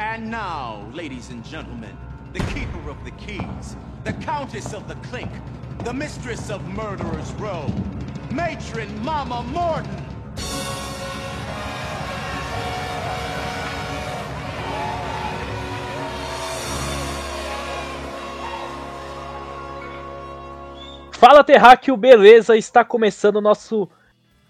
And now, ladies and gentlemen, the keeper of the keys, the countess of the clink, the mistress of Murderer's Row, matron Mama Morton. Fala Terráqueo, beleza? Está começando o nosso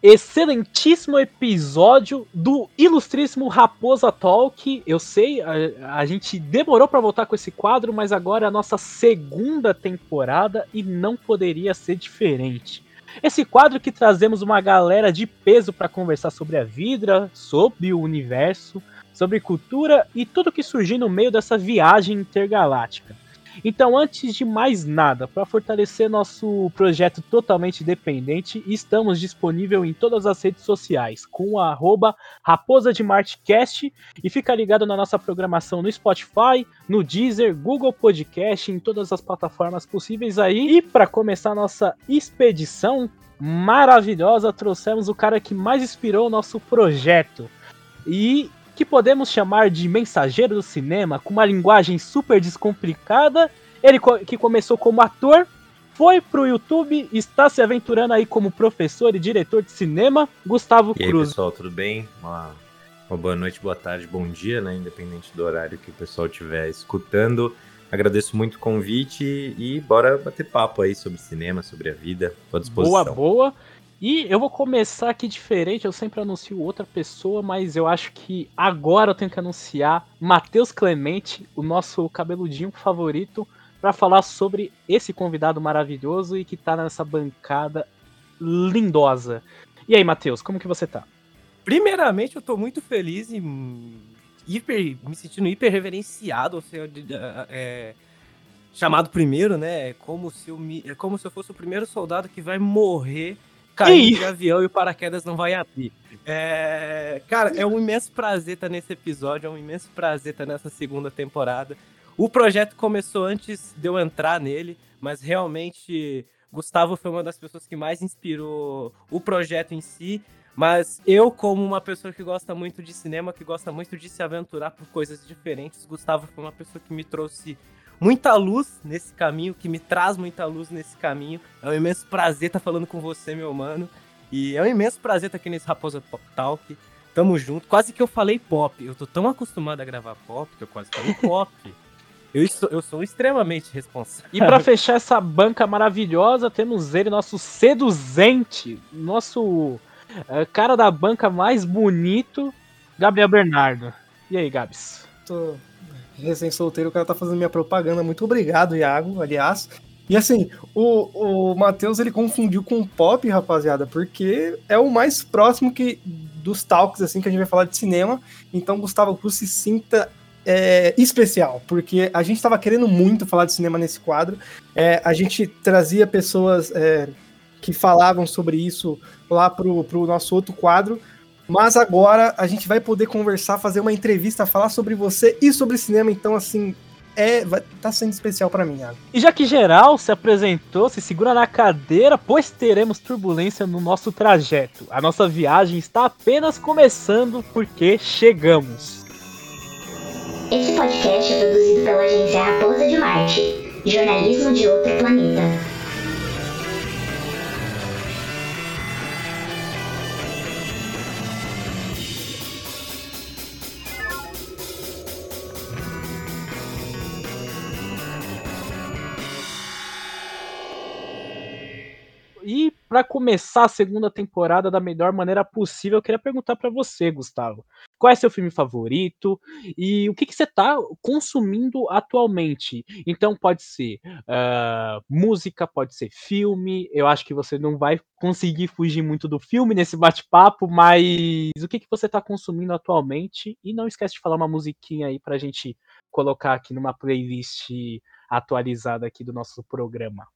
excelentíssimo episódio do ilustríssimo Raposa Talk. Eu sei, a, a gente demorou para voltar com esse quadro, mas agora é a nossa segunda temporada e não poderia ser diferente. Esse quadro que trazemos uma galera de peso para conversar sobre a vida, sobre o universo, sobre cultura e tudo que surgir no meio dessa viagem intergaláctica. Então, antes de mais nada, para fortalecer nosso projeto totalmente independente, estamos disponível em todas as redes sociais, com o arroba Raposa de Martcast, e fica ligado na nossa programação no Spotify, no Deezer, Google Podcast, em todas as plataformas possíveis aí. E para começar nossa expedição maravilhosa, trouxemos o cara que mais inspirou o nosso projeto. E que podemos chamar de mensageiro do cinema, com uma linguagem super descomplicada. Ele que começou como ator, foi pro YouTube, está se aventurando aí como professor e diretor de cinema, Gustavo e Cruz. Aí, pessoal, tudo bem? Uma, uma boa noite, boa tarde, bom dia, né? Independente do horário que o pessoal estiver escutando. Agradeço muito o convite e bora bater papo aí sobre cinema, sobre a vida. Tô à disposição. Boa, boa. E eu vou começar aqui diferente, eu sempre anuncio outra pessoa, mas eu acho que agora eu tenho que anunciar Matheus Clemente, o nosso cabeludinho favorito, para falar sobre esse convidado maravilhoso e que tá nessa bancada lindosa. E aí, Matheus, como que você tá? Primeiramente, eu tô muito feliz e hiper, me sentindo hiper reverenciado, ou seja, é, chamado primeiro, né? É como se eu me, é como se eu fosse o primeiro soldado que vai morrer cair de avião e o paraquedas não vai abrir. É, cara, é um imenso prazer estar nesse episódio, é um imenso prazer estar nessa segunda temporada. O projeto começou antes de eu entrar nele, mas realmente Gustavo foi uma das pessoas que mais inspirou o projeto em si. Mas eu, como uma pessoa que gosta muito de cinema, que gosta muito de se aventurar por coisas diferentes, Gustavo foi uma pessoa que me trouxe muita luz nesse caminho, que me traz muita luz nesse caminho. É um imenso prazer estar tá falando com você, meu mano. E é um imenso prazer estar tá aqui nesse Raposa Pop Talk. Tamo junto. Quase que eu falei pop. Eu tô tão acostumado a gravar pop que eu quase falei pop. Eu, estou, eu sou extremamente responsável. E para fechar essa banca maravilhosa, temos ele, nosso seduzente, nosso uh, cara da banca mais bonito, Gabriel Bernardo. E aí, Gabs? Tô recém-solteiro, o cara tá fazendo minha propaganda. Muito obrigado, Iago, aliás. E assim, o, o Matheus ele confundiu com pop, rapaziada, porque é o mais próximo que dos talks assim que a gente vai falar de cinema. Então, Gustavo Cruz se sinta é, especial, porque a gente estava querendo muito falar de cinema nesse quadro. É, a gente trazia pessoas é, que falavam sobre isso lá pro, pro nosso outro quadro, mas agora a gente vai poder conversar, fazer uma entrevista, falar sobre você e sobre cinema. Então, assim, é, vai, tá sendo especial para mim, Iago. E já que geral se apresentou, se segura na cadeira, pois teremos turbulência no nosso trajeto. A nossa viagem está apenas começando porque chegamos. Este podcast é produzido pela agência Raposa de Marte, jornalismo de outro planeta. E para começar a segunda temporada da melhor maneira possível, eu queria perguntar para você, Gustavo, qual é seu filme favorito e o que, que você está consumindo atualmente? Então pode ser uh, música, pode ser filme. Eu acho que você não vai conseguir fugir muito do filme nesse bate-papo, mas o que, que você está consumindo atualmente? E não esquece de falar uma musiquinha aí para a gente colocar aqui numa playlist atualizada aqui do nosso programa.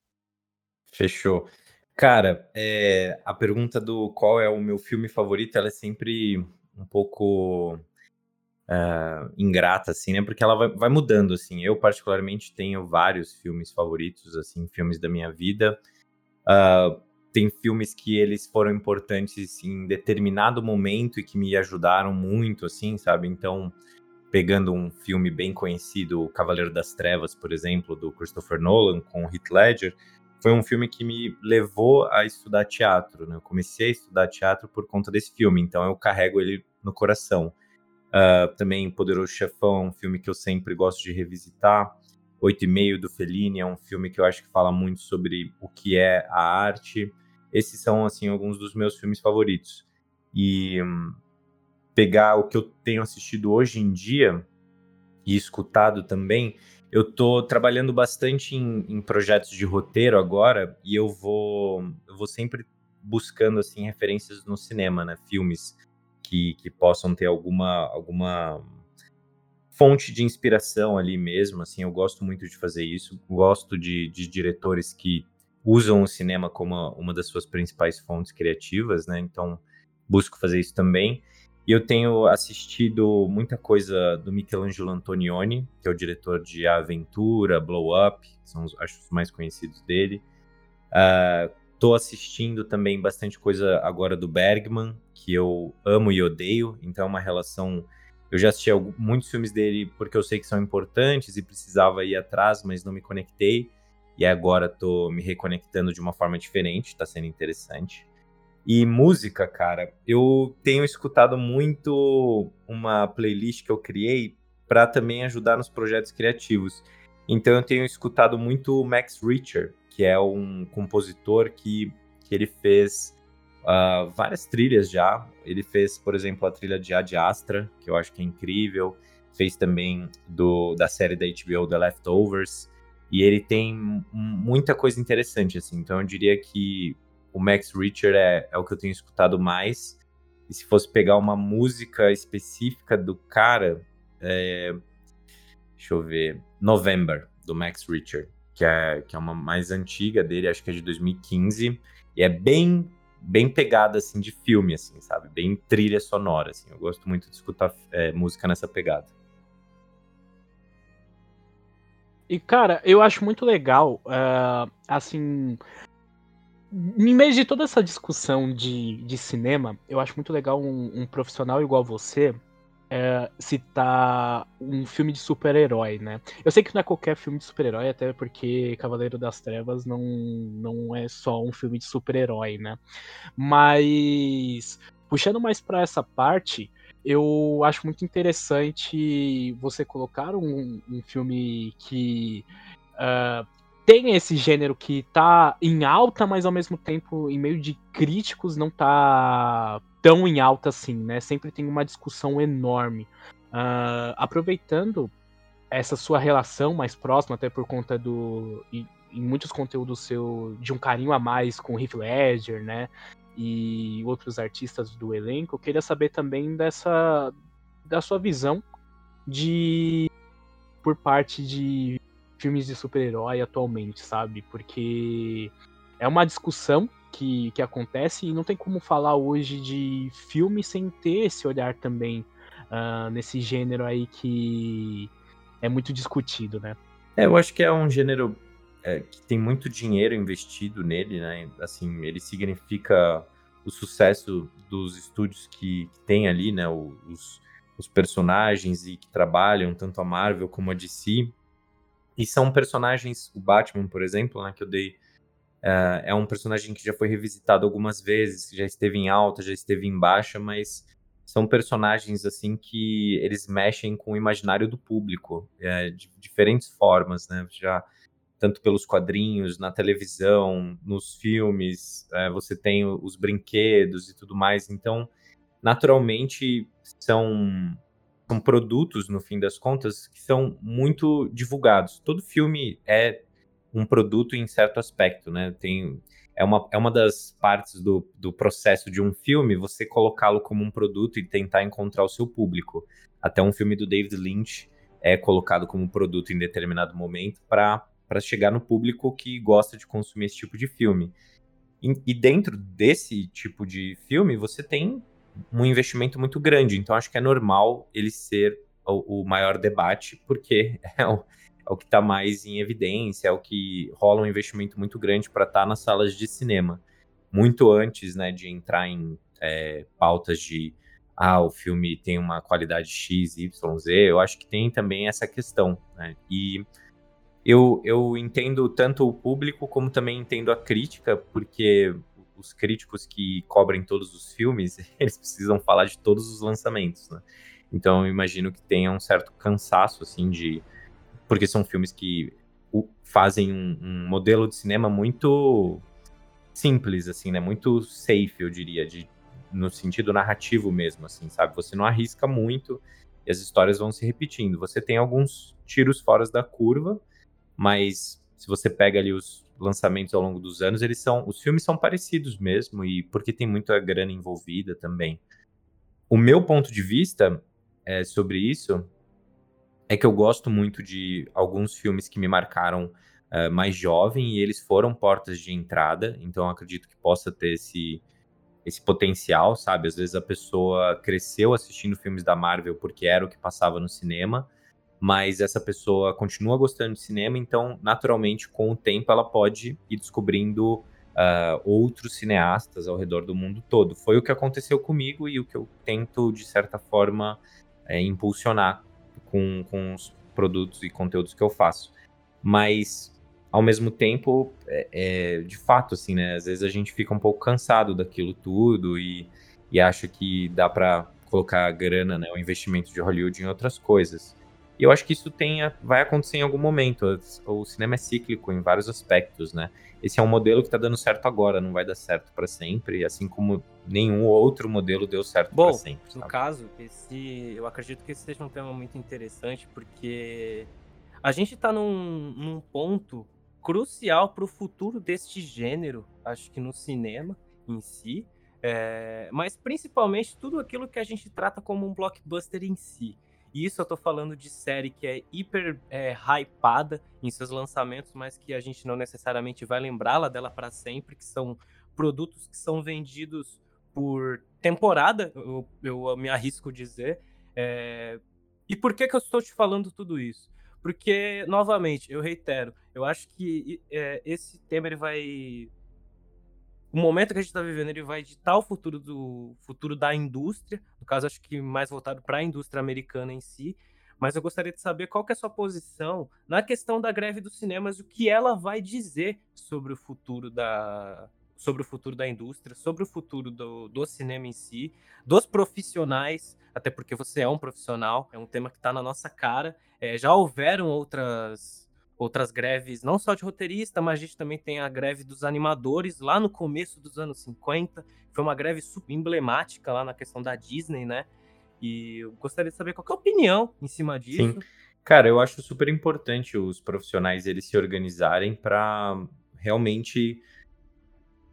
Fechou. Cara, é, a pergunta do qual é o meu filme favorito, ela é sempre um pouco uh, ingrata, assim, né? Porque ela vai, vai, mudando, assim. Eu, particularmente, tenho vários filmes favoritos, assim, filmes da minha vida. Uh, tem filmes que eles foram importantes em determinado momento e que me ajudaram muito, assim, sabe? Então, pegando um filme bem conhecido, Cavaleiro das Trevas, por exemplo, do Christopher Nolan, com Heath Ledger, foi um filme que me levou a estudar teatro. Né? Eu comecei a estudar teatro por conta desse filme, então eu carrego ele no coração. Uh, também Poderoso Chefão, um filme que eu sempre gosto de revisitar. Oito e meio do Fellini é um filme que eu acho que fala muito sobre o que é a arte. Esses são assim alguns dos meus filmes favoritos. E um, pegar o que eu tenho assistido hoje em dia e escutado também, eu tô trabalhando bastante em, em projetos de roteiro agora e eu vou eu vou sempre buscando assim referências no cinema, né, filmes que, que possam ter alguma alguma fonte de inspiração ali mesmo, assim, eu gosto muito de fazer isso, gosto de, de diretores que usam o cinema como uma das suas principais fontes criativas, né, então busco fazer isso também. E eu tenho assistido muita coisa do Michelangelo Antonioni, que é o diretor de Aventura, Blow Up, que são os, acho, os mais conhecidos dele. Estou uh, assistindo também bastante coisa agora do Bergman, que eu amo e odeio, então é uma relação eu já assisti muitos filmes dele porque eu sei que são importantes e precisava ir atrás, mas não me conectei. E agora tô me reconectando de uma forma diferente, tá sendo interessante. E música, cara, eu tenho escutado muito uma playlist que eu criei para também ajudar nos projetos criativos. Então eu tenho escutado muito Max Richter, que é um compositor que, que ele fez uh, várias trilhas já. Ele fez, por exemplo, a trilha de Ad Astra, que eu acho que é incrível. Fez também do, da série da HBO The Leftovers. E ele tem muita coisa interessante, assim. Então eu diria que o Max Richter é, é o que eu tenho escutado mais. E se fosse pegar uma música específica do cara, é... deixa eu ver, November, do Max Richter, que é, que é uma mais antiga dele, acho que é de 2015, e é bem bem pegada, assim, de filme, assim, sabe? Bem trilha sonora, assim. Eu gosto muito de escutar é, música nessa pegada. E, cara, eu acho muito legal, uh, assim... Em meio de toda essa discussão de, de cinema, eu acho muito legal um, um profissional igual você é, citar um filme de super-herói, né? Eu sei que não é qualquer filme de super-herói, até porque Cavaleiro das Trevas não, não é só um filme de super-herói, né? Mas puxando mais para essa parte, eu acho muito interessante você colocar um, um filme que uh, tem esse gênero que tá em alta, mas ao mesmo tempo, em meio de críticos, não tá tão em alta assim, né? Sempre tem uma discussão enorme. Uh, aproveitando essa sua relação mais próxima, até por conta do. em muitos conteúdos seu de um carinho a mais com o Heath Ledger, né? E outros artistas do elenco, eu queria saber também dessa. da sua visão de. por parte de filmes de super-herói atualmente, sabe? Porque é uma discussão que, que acontece e não tem como falar hoje de filme sem ter esse olhar também uh, nesse gênero aí que é muito discutido, né? É, eu acho que é um gênero é, que tem muito dinheiro investido nele, né? Assim, ele significa o sucesso dos estúdios que, que tem ali, né? Os, os personagens e que trabalham, tanto a Marvel como a DC. E são personagens, o Batman, por exemplo, né? Que eu dei Uh, é um personagem que já foi revisitado algumas vezes, já esteve em alta, já esteve em baixa, mas são personagens assim que eles mexem com o imaginário do público é, de diferentes formas, né? Já tanto pelos quadrinhos, na televisão, nos filmes, é, você tem os brinquedos e tudo mais. Então, naturalmente, são, são produtos, no fim das contas, que são muito divulgados. Todo filme é um produto em certo aspecto, né? Tem, é, uma, é uma das partes do, do processo de um filme você colocá-lo como um produto e tentar encontrar o seu público. Até um filme do David Lynch é colocado como produto em determinado momento para chegar no público que gosta de consumir esse tipo de filme. E, e dentro desse tipo de filme, você tem um investimento muito grande. Então, acho que é normal ele ser o, o maior debate, porque é o, é o que está mais em evidência, é o que rola um investimento muito grande para estar tá nas salas de cinema. Muito antes né, de entrar em é, pautas de ah, o filme tem uma qualidade X, Y, Z. Eu acho que tem também essa questão, né? E eu, eu entendo tanto o público como também entendo a crítica, porque os críticos que cobrem todos os filmes, eles precisam falar de todos os lançamentos, né? Então eu imagino que tenha um certo cansaço, assim, de... Porque são filmes que fazem um, um modelo de cinema muito simples, assim, né? Muito safe, eu diria, de, no sentido narrativo mesmo, assim, sabe? Você não arrisca muito e as histórias vão se repetindo. Você tem alguns tiros fora da curva, mas se você pega ali os lançamentos ao longo dos anos, eles são, os filmes são parecidos mesmo e porque tem muita grana envolvida também. O meu ponto de vista é, sobre isso é que eu gosto muito de alguns filmes que me marcaram uh, mais jovem e eles foram portas de entrada, então acredito que possa ter esse esse potencial, sabe? Às vezes a pessoa cresceu assistindo filmes da Marvel porque era o que passava no cinema mas essa pessoa continua gostando de cinema, então, naturalmente, com o tempo, ela pode ir descobrindo uh, outros cineastas ao redor do mundo todo. Foi o que aconteceu comigo e o que eu tento, de certa forma, é, impulsionar com, com os produtos e conteúdos que eu faço. Mas, ao mesmo tempo, é, é, de fato, assim, né? Às vezes a gente fica um pouco cansado daquilo tudo e, e acha que dá para colocar grana, né, o investimento de Hollywood em outras coisas. E eu acho que isso tenha, vai acontecer em algum momento. O cinema é cíclico em vários aspectos, né? Esse é um modelo que está dando certo agora, não vai dar certo para sempre, assim como nenhum outro modelo deu certo para sempre. Bom, no caso, esse, eu acredito que esse seja um tema muito interessante, porque a gente está num, num ponto crucial para o futuro deste gênero, acho que no cinema em si, é, mas principalmente tudo aquilo que a gente trata como um blockbuster em si. E isso eu tô falando de série que é hiper é, hypada em seus lançamentos, mas que a gente não necessariamente vai lembrá-la dela para sempre, que são produtos que são vendidos por temporada, eu, eu me arrisco dizer. É... E por que, que eu estou te falando tudo isso? Porque, novamente, eu reitero, eu acho que é, esse tema ele vai o momento que a gente está vivendo ele vai ditar o futuro do futuro da indústria, no caso acho que mais voltado para a indústria americana em si, mas eu gostaria de saber qual é a sua posição na questão da greve dos cinemas, o que ela vai dizer sobre o futuro da sobre o futuro da indústria, sobre o futuro do, do cinema em si, dos profissionais, até porque você é um profissional, é um tema que está na nossa cara. É, já houveram outras outras greves, não só de roteirista, mas a gente também tem a greve dos animadores lá no começo dos anos 50. Foi uma greve super emblemática lá na questão da Disney, né? E eu gostaria de saber qual é a opinião em cima disso. Sim. Cara, eu acho super importante os profissionais eles se organizarem para realmente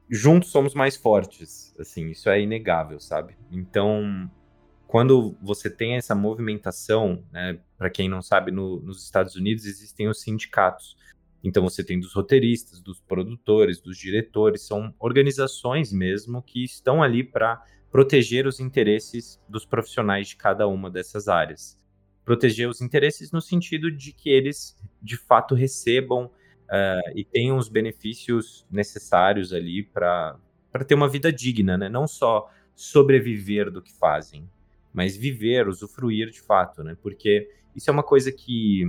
juntos somos mais fortes, assim, isso é inegável, sabe? Então, quando você tem essa movimentação, né, para quem não sabe, no, nos Estados Unidos existem os sindicatos. Então você tem dos roteiristas, dos produtores, dos diretores, são organizações mesmo que estão ali para proteger os interesses dos profissionais de cada uma dessas áreas. Proteger os interesses no sentido de que eles de fato recebam uh, e tenham os benefícios necessários ali para ter uma vida digna, né? não só sobreviver do que fazem, mas viver, usufruir de fato, né? Porque isso é uma coisa que,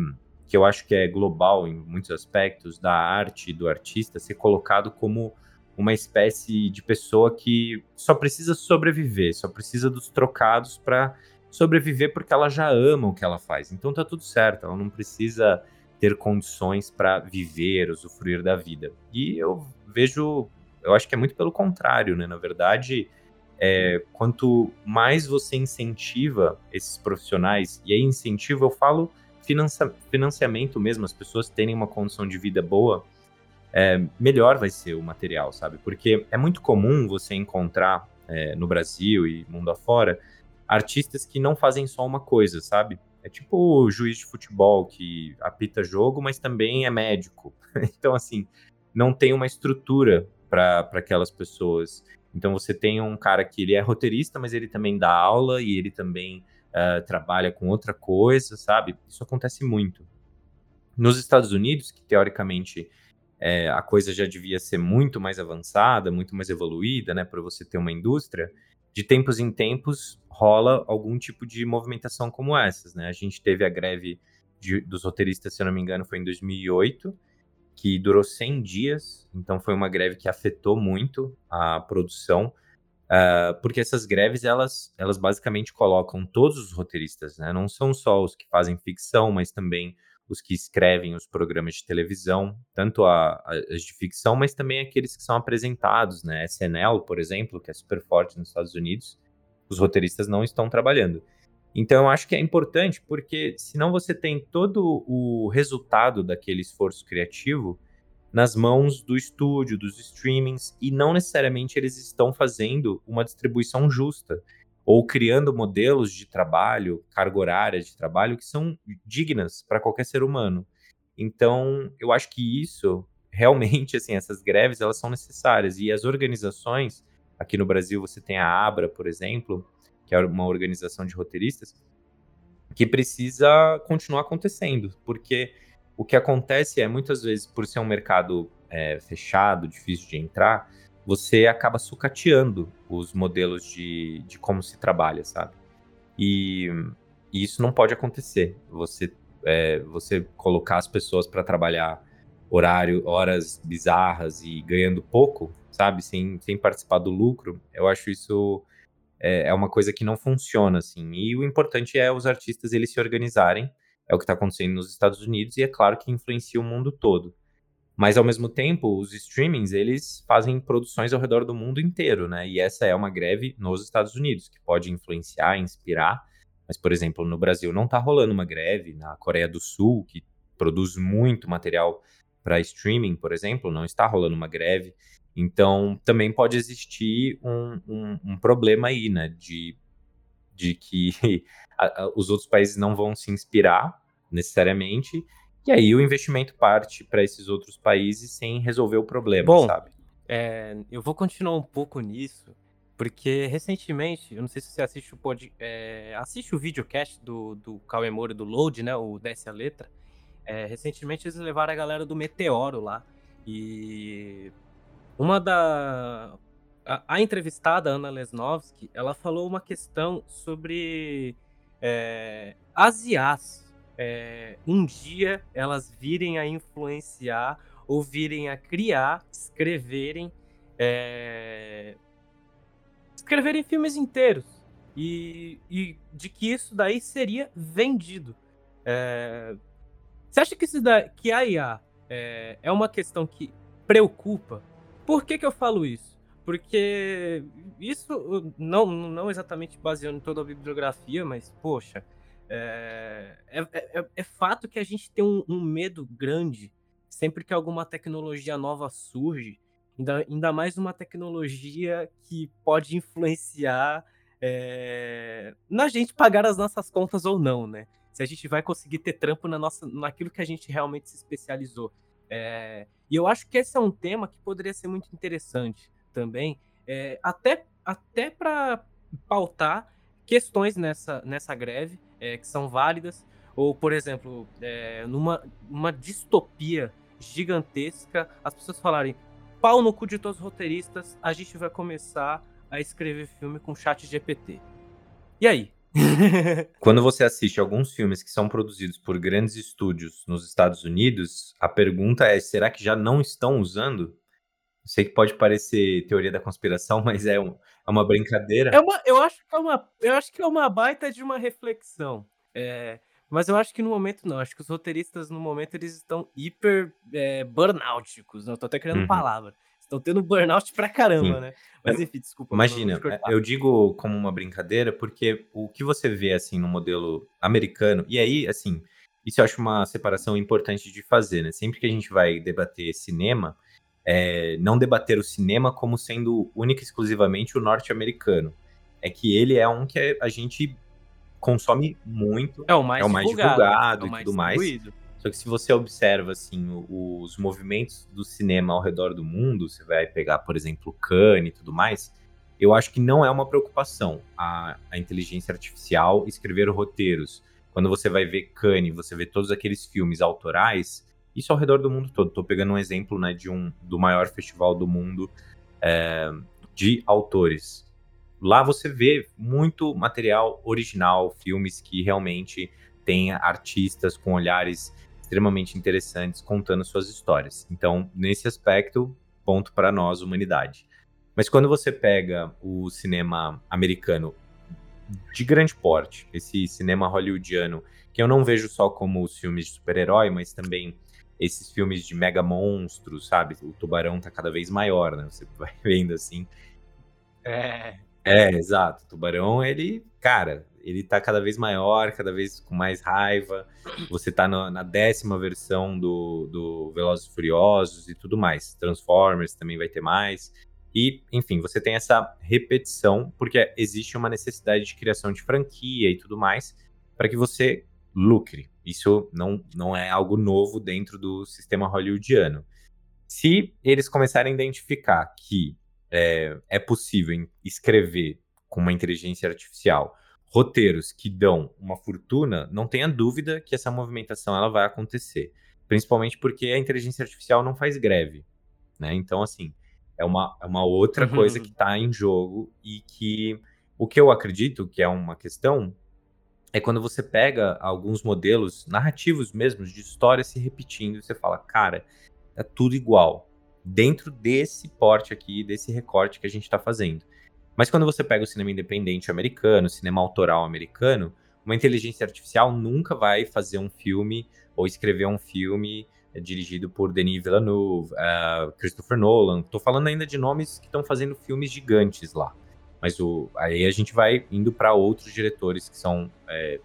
que eu acho que é global em muitos aspectos da arte do artista ser colocado como uma espécie de pessoa que só precisa sobreviver, só precisa dos trocados para sobreviver porque ela já ama o que ela faz. Então tá tudo certo, ela não precisa ter condições para viver, usufruir da vida. E eu vejo, eu acho que é muito pelo contrário, né? Na verdade, é, quanto mais você incentiva esses profissionais, e aí incentivo eu falo financia, financiamento mesmo, as pessoas terem uma condição de vida boa, é, melhor vai ser o material, sabe? Porque é muito comum você encontrar é, no Brasil e mundo afora artistas que não fazem só uma coisa, sabe? É tipo o juiz de futebol que apita jogo, mas também é médico. então, assim, não tem uma estrutura para aquelas pessoas. Então você tem um cara que ele é roteirista, mas ele também dá aula e ele também uh, trabalha com outra coisa, sabe? Isso acontece muito. Nos Estados Unidos, que teoricamente é, a coisa já devia ser muito mais avançada, muito mais evoluída, né, para você ter uma indústria, de tempos em tempos rola algum tipo de movimentação como essas, né? A gente teve a greve de, dos roteiristas, se eu não me engano, foi em 2008, que durou 100 dias, então foi uma greve que afetou muito a produção, uh, porque essas greves, elas, elas basicamente colocam todos os roteiristas, né? Não são só os que fazem ficção, mas também os que escrevem os programas de televisão, tanto a, a, as de ficção, mas também aqueles que são apresentados, né? SNL, por exemplo, que é super forte nos Estados Unidos, os roteiristas não estão trabalhando. Então, eu acho que é importante, porque senão você tem todo o resultado daquele esforço criativo nas mãos do estúdio, dos streamings, e não necessariamente eles estão fazendo uma distribuição justa ou criando modelos de trabalho, carga horária de trabalho que são dignas para qualquer ser humano. Então, eu acho que isso realmente assim, essas greves, elas são necessárias e as organizações Aqui no Brasil você tem a Abra, por exemplo, que é uma organização de roteiristas, que precisa continuar acontecendo, porque o que acontece é muitas vezes, por ser um mercado é, fechado, difícil de entrar, você acaba sucateando os modelos de, de como se trabalha, sabe? E, e isso não pode acontecer. Você, é, você colocar as pessoas para trabalhar horário, horas bizarras e ganhando pouco, sabe? Sem, sem participar do lucro, eu acho isso é, é, uma coisa que não funciona, assim. E o importante é os artistas eles se organizarem, é o que está acontecendo nos Estados Unidos e é claro que influencia o mundo todo. Mas ao mesmo tempo, os streamings eles fazem produções ao redor do mundo inteiro, né? E essa é uma greve nos Estados Unidos que pode influenciar, inspirar. Mas, por exemplo, no Brasil não está rolando uma greve, na Coreia do Sul, que produz muito material para streaming, por exemplo, não está rolando uma greve. Então, também pode existir um, um, um problema aí, né? De, de que a, a, os outros países não vão se inspirar necessariamente, e aí o investimento parte para esses outros países sem resolver o problema, Bom, sabe? É, eu vou continuar um pouco nisso, porque recentemente, eu não sei se você assiste o pod, é, assiste o videocast do, do Cauê Moura do Load, né? O Desce a Letra. É, recentemente eles levaram a galera do Meteoro lá. E uma da. A, a entrevistada, Ana Lesnovski, ela falou uma questão sobre é, as IAs. É, um dia elas virem a influenciar ou virem a criar, escreverem. É, escreverem filmes inteiros. E, e, de que isso daí seria vendido. É, você acha que, isso da, que a IA é, é uma questão que preocupa por que, que eu falo isso? Porque isso, não, não exatamente baseando em toda a bibliografia, mas, poxa, é, é, é, é fato que a gente tem um, um, medo grande sempre que alguma tecnologia nova surge, ainda, ainda mais uma tecnologia que pode influenciar é, na gente pagar as nossas contas ou não, né? Se a gente vai conseguir ter trampo na nossa, naquilo que a gente realmente se especializou. É, e eu acho que esse é um tema que poderia ser muito interessante também, é, até, até para pautar questões nessa, nessa greve é, que são válidas, ou, por exemplo, é, numa uma distopia gigantesca, as pessoas falarem pau no cu de todos os roteiristas, a gente vai começar a escrever filme com chat GPT. E aí? Quando você assiste alguns filmes que são produzidos por grandes estúdios nos Estados Unidos, a pergunta é: será que já não estão usando? sei que pode parecer teoria da conspiração, mas é, um, é uma brincadeira. É uma, eu, acho que é uma, eu acho que é uma baita de uma reflexão. É, mas eu acho que no momento não. Acho que os roteiristas, no momento, eles estão hiper é, burnáuticos. Não, tô até criando uhum. palavra. Estão tendo burnout pra caramba, Sim. né? Mas enfim, desculpa. Imagina, eu digo como uma brincadeira porque o que você vê assim no modelo americano, e aí, assim, isso eu acho uma separação importante de fazer, né? Sempre que a gente vai debater cinema, é, não debater o cinema como sendo única e exclusivamente o norte-americano. É que ele é um que a gente consome muito, é o mais, é o mais divulgado, divulgado é o mais e tudo mais. Só que se você observa assim os movimentos do cinema ao redor do mundo, você vai pegar, por exemplo, Cannes e tudo mais, eu acho que não é uma preocupação a, a inteligência artificial escrever roteiros. Quando você vai ver Cannes, você vê todos aqueles filmes autorais, isso ao redor do mundo todo. Estou pegando um exemplo né, de um do maior festival do mundo é, de autores. lá você vê muito material original, filmes que realmente têm artistas com olhares extremamente interessantes contando suas histórias. Então, nesse aspecto, ponto para nós, humanidade. Mas quando você pega o cinema americano de grande porte, esse cinema hollywoodiano, que eu não vejo só como os filmes de super-herói, mas também esses filmes de mega monstros, sabe? O tubarão tá cada vez maior, né? Você vai vendo assim. É. É, exato. O tubarão, ele, cara, ele tá cada vez maior, cada vez com mais raiva. Você tá no, na décima versão do, do Velozes e Furiosos e tudo mais. Transformers também vai ter mais. E, enfim, você tem essa repetição, porque existe uma necessidade de criação de franquia e tudo mais, para que você lucre. Isso não, não é algo novo dentro do sistema hollywoodiano. Se eles começarem a identificar que é, é possível escrever com uma inteligência artificial roteiros que dão uma fortuna, não tenha dúvida que essa movimentação ela vai acontecer. Principalmente porque a inteligência artificial não faz greve. Né? Então, assim, é uma, é uma outra uhum. coisa que está em jogo e que o que eu acredito que é uma questão é quando você pega alguns modelos narrativos mesmos de história se repetindo e você fala, cara, é tudo igual dentro desse porte aqui, desse recorte que a gente está fazendo. Mas quando você pega o cinema independente americano, cinema autoral americano, uma inteligência artificial nunca vai fazer um filme ou escrever um filme é dirigido por Denis Villeneuve, uh, Christopher Nolan. Tô falando ainda de nomes que estão fazendo filmes gigantes lá. Mas o, aí a gente vai indo para outros diretores que são é,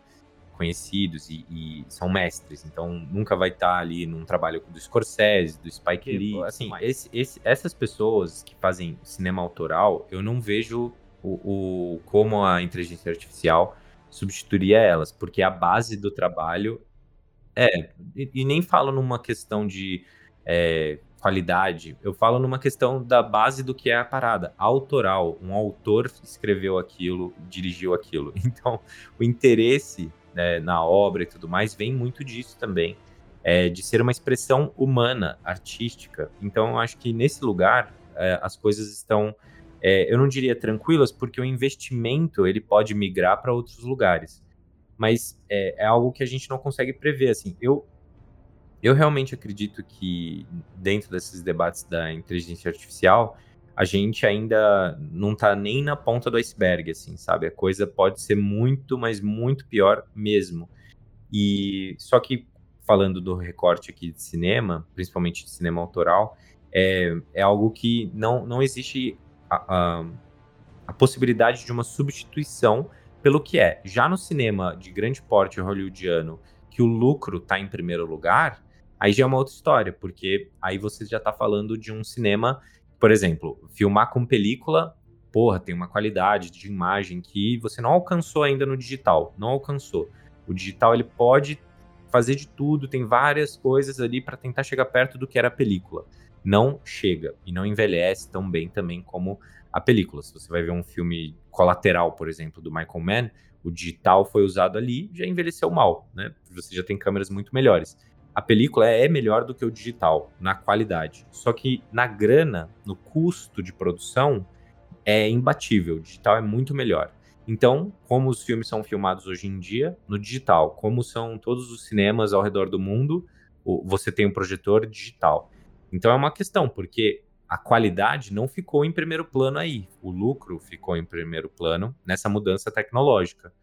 conhecidos e, e, são mestres. Então nunca vai estar tá ali num trabalho do Scorsese, do Spike Lee. Assim, esse, esse, essas pessoas que fazem cinema autoral, eu não vejo o, o como a inteligência artificial substituiria elas, porque a base do trabalho é, e, e nem falo numa questão de é, qualidade, eu falo numa questão da base do que é a parada, autoral. Um autor escreveu aquilo, dirigiu aquilo. Então, o interesse né, na obra e tudo mais vem muito disso também, é, de ser uma expressão humana, artística. Então, eu acho que nesse lugar é, as coisas estão, é, eu não diria tranquilas, porque o investimento ele pode migrar para outros lugares mas é, é, algo que a gente não consegue prever. Assim, eu, eu realmente acredito que dentro desses debates da inteligência artificial, a gente ainda não está nem na ponta do iceberg, assim, sabe? A coisa pode ser muito, mas muito pior mesmo. E só que falando do recorte aqui de cinema, principalmente de cinema autoral, é, é algo que não, não existe a, a, a possibilidade de uma substituição pelo que é. Já no cinema de grande porte hollywoodiano, que o lucro está em primeiro lugar, aí já é uma outra história, porque aí você já está falando de um cinema, por exemplo, filmar com película, porra, tem uma qualidade de imagem que você não alcançou ainda no digital, não alcançou. O digital ele pode fazer de tudo, tem várias coisas ali para tentar chegar perto do que era a película. Não chega e não envelhece tão bem também como a película. Se você vai ver um filme colateral, por exemplo, do Michael Mann, o digital foi usado ali, já envelheceu mal, né? Você já tem câmeras muito melhores. A película é melhor do que o digital na qualidade. Só que na grana, no custo de produção, é imbatível. O digital é muito melhor. Então, como os filmes são filmados hoje em dia no digital, como são todos os cinemas ao redor do mundo, você tem um projetor digital. Então é uma questão, porque a qualidade não ficou em primeiro plano aí. O lucro ficou em primeiro plano nessa mudança tecnológica.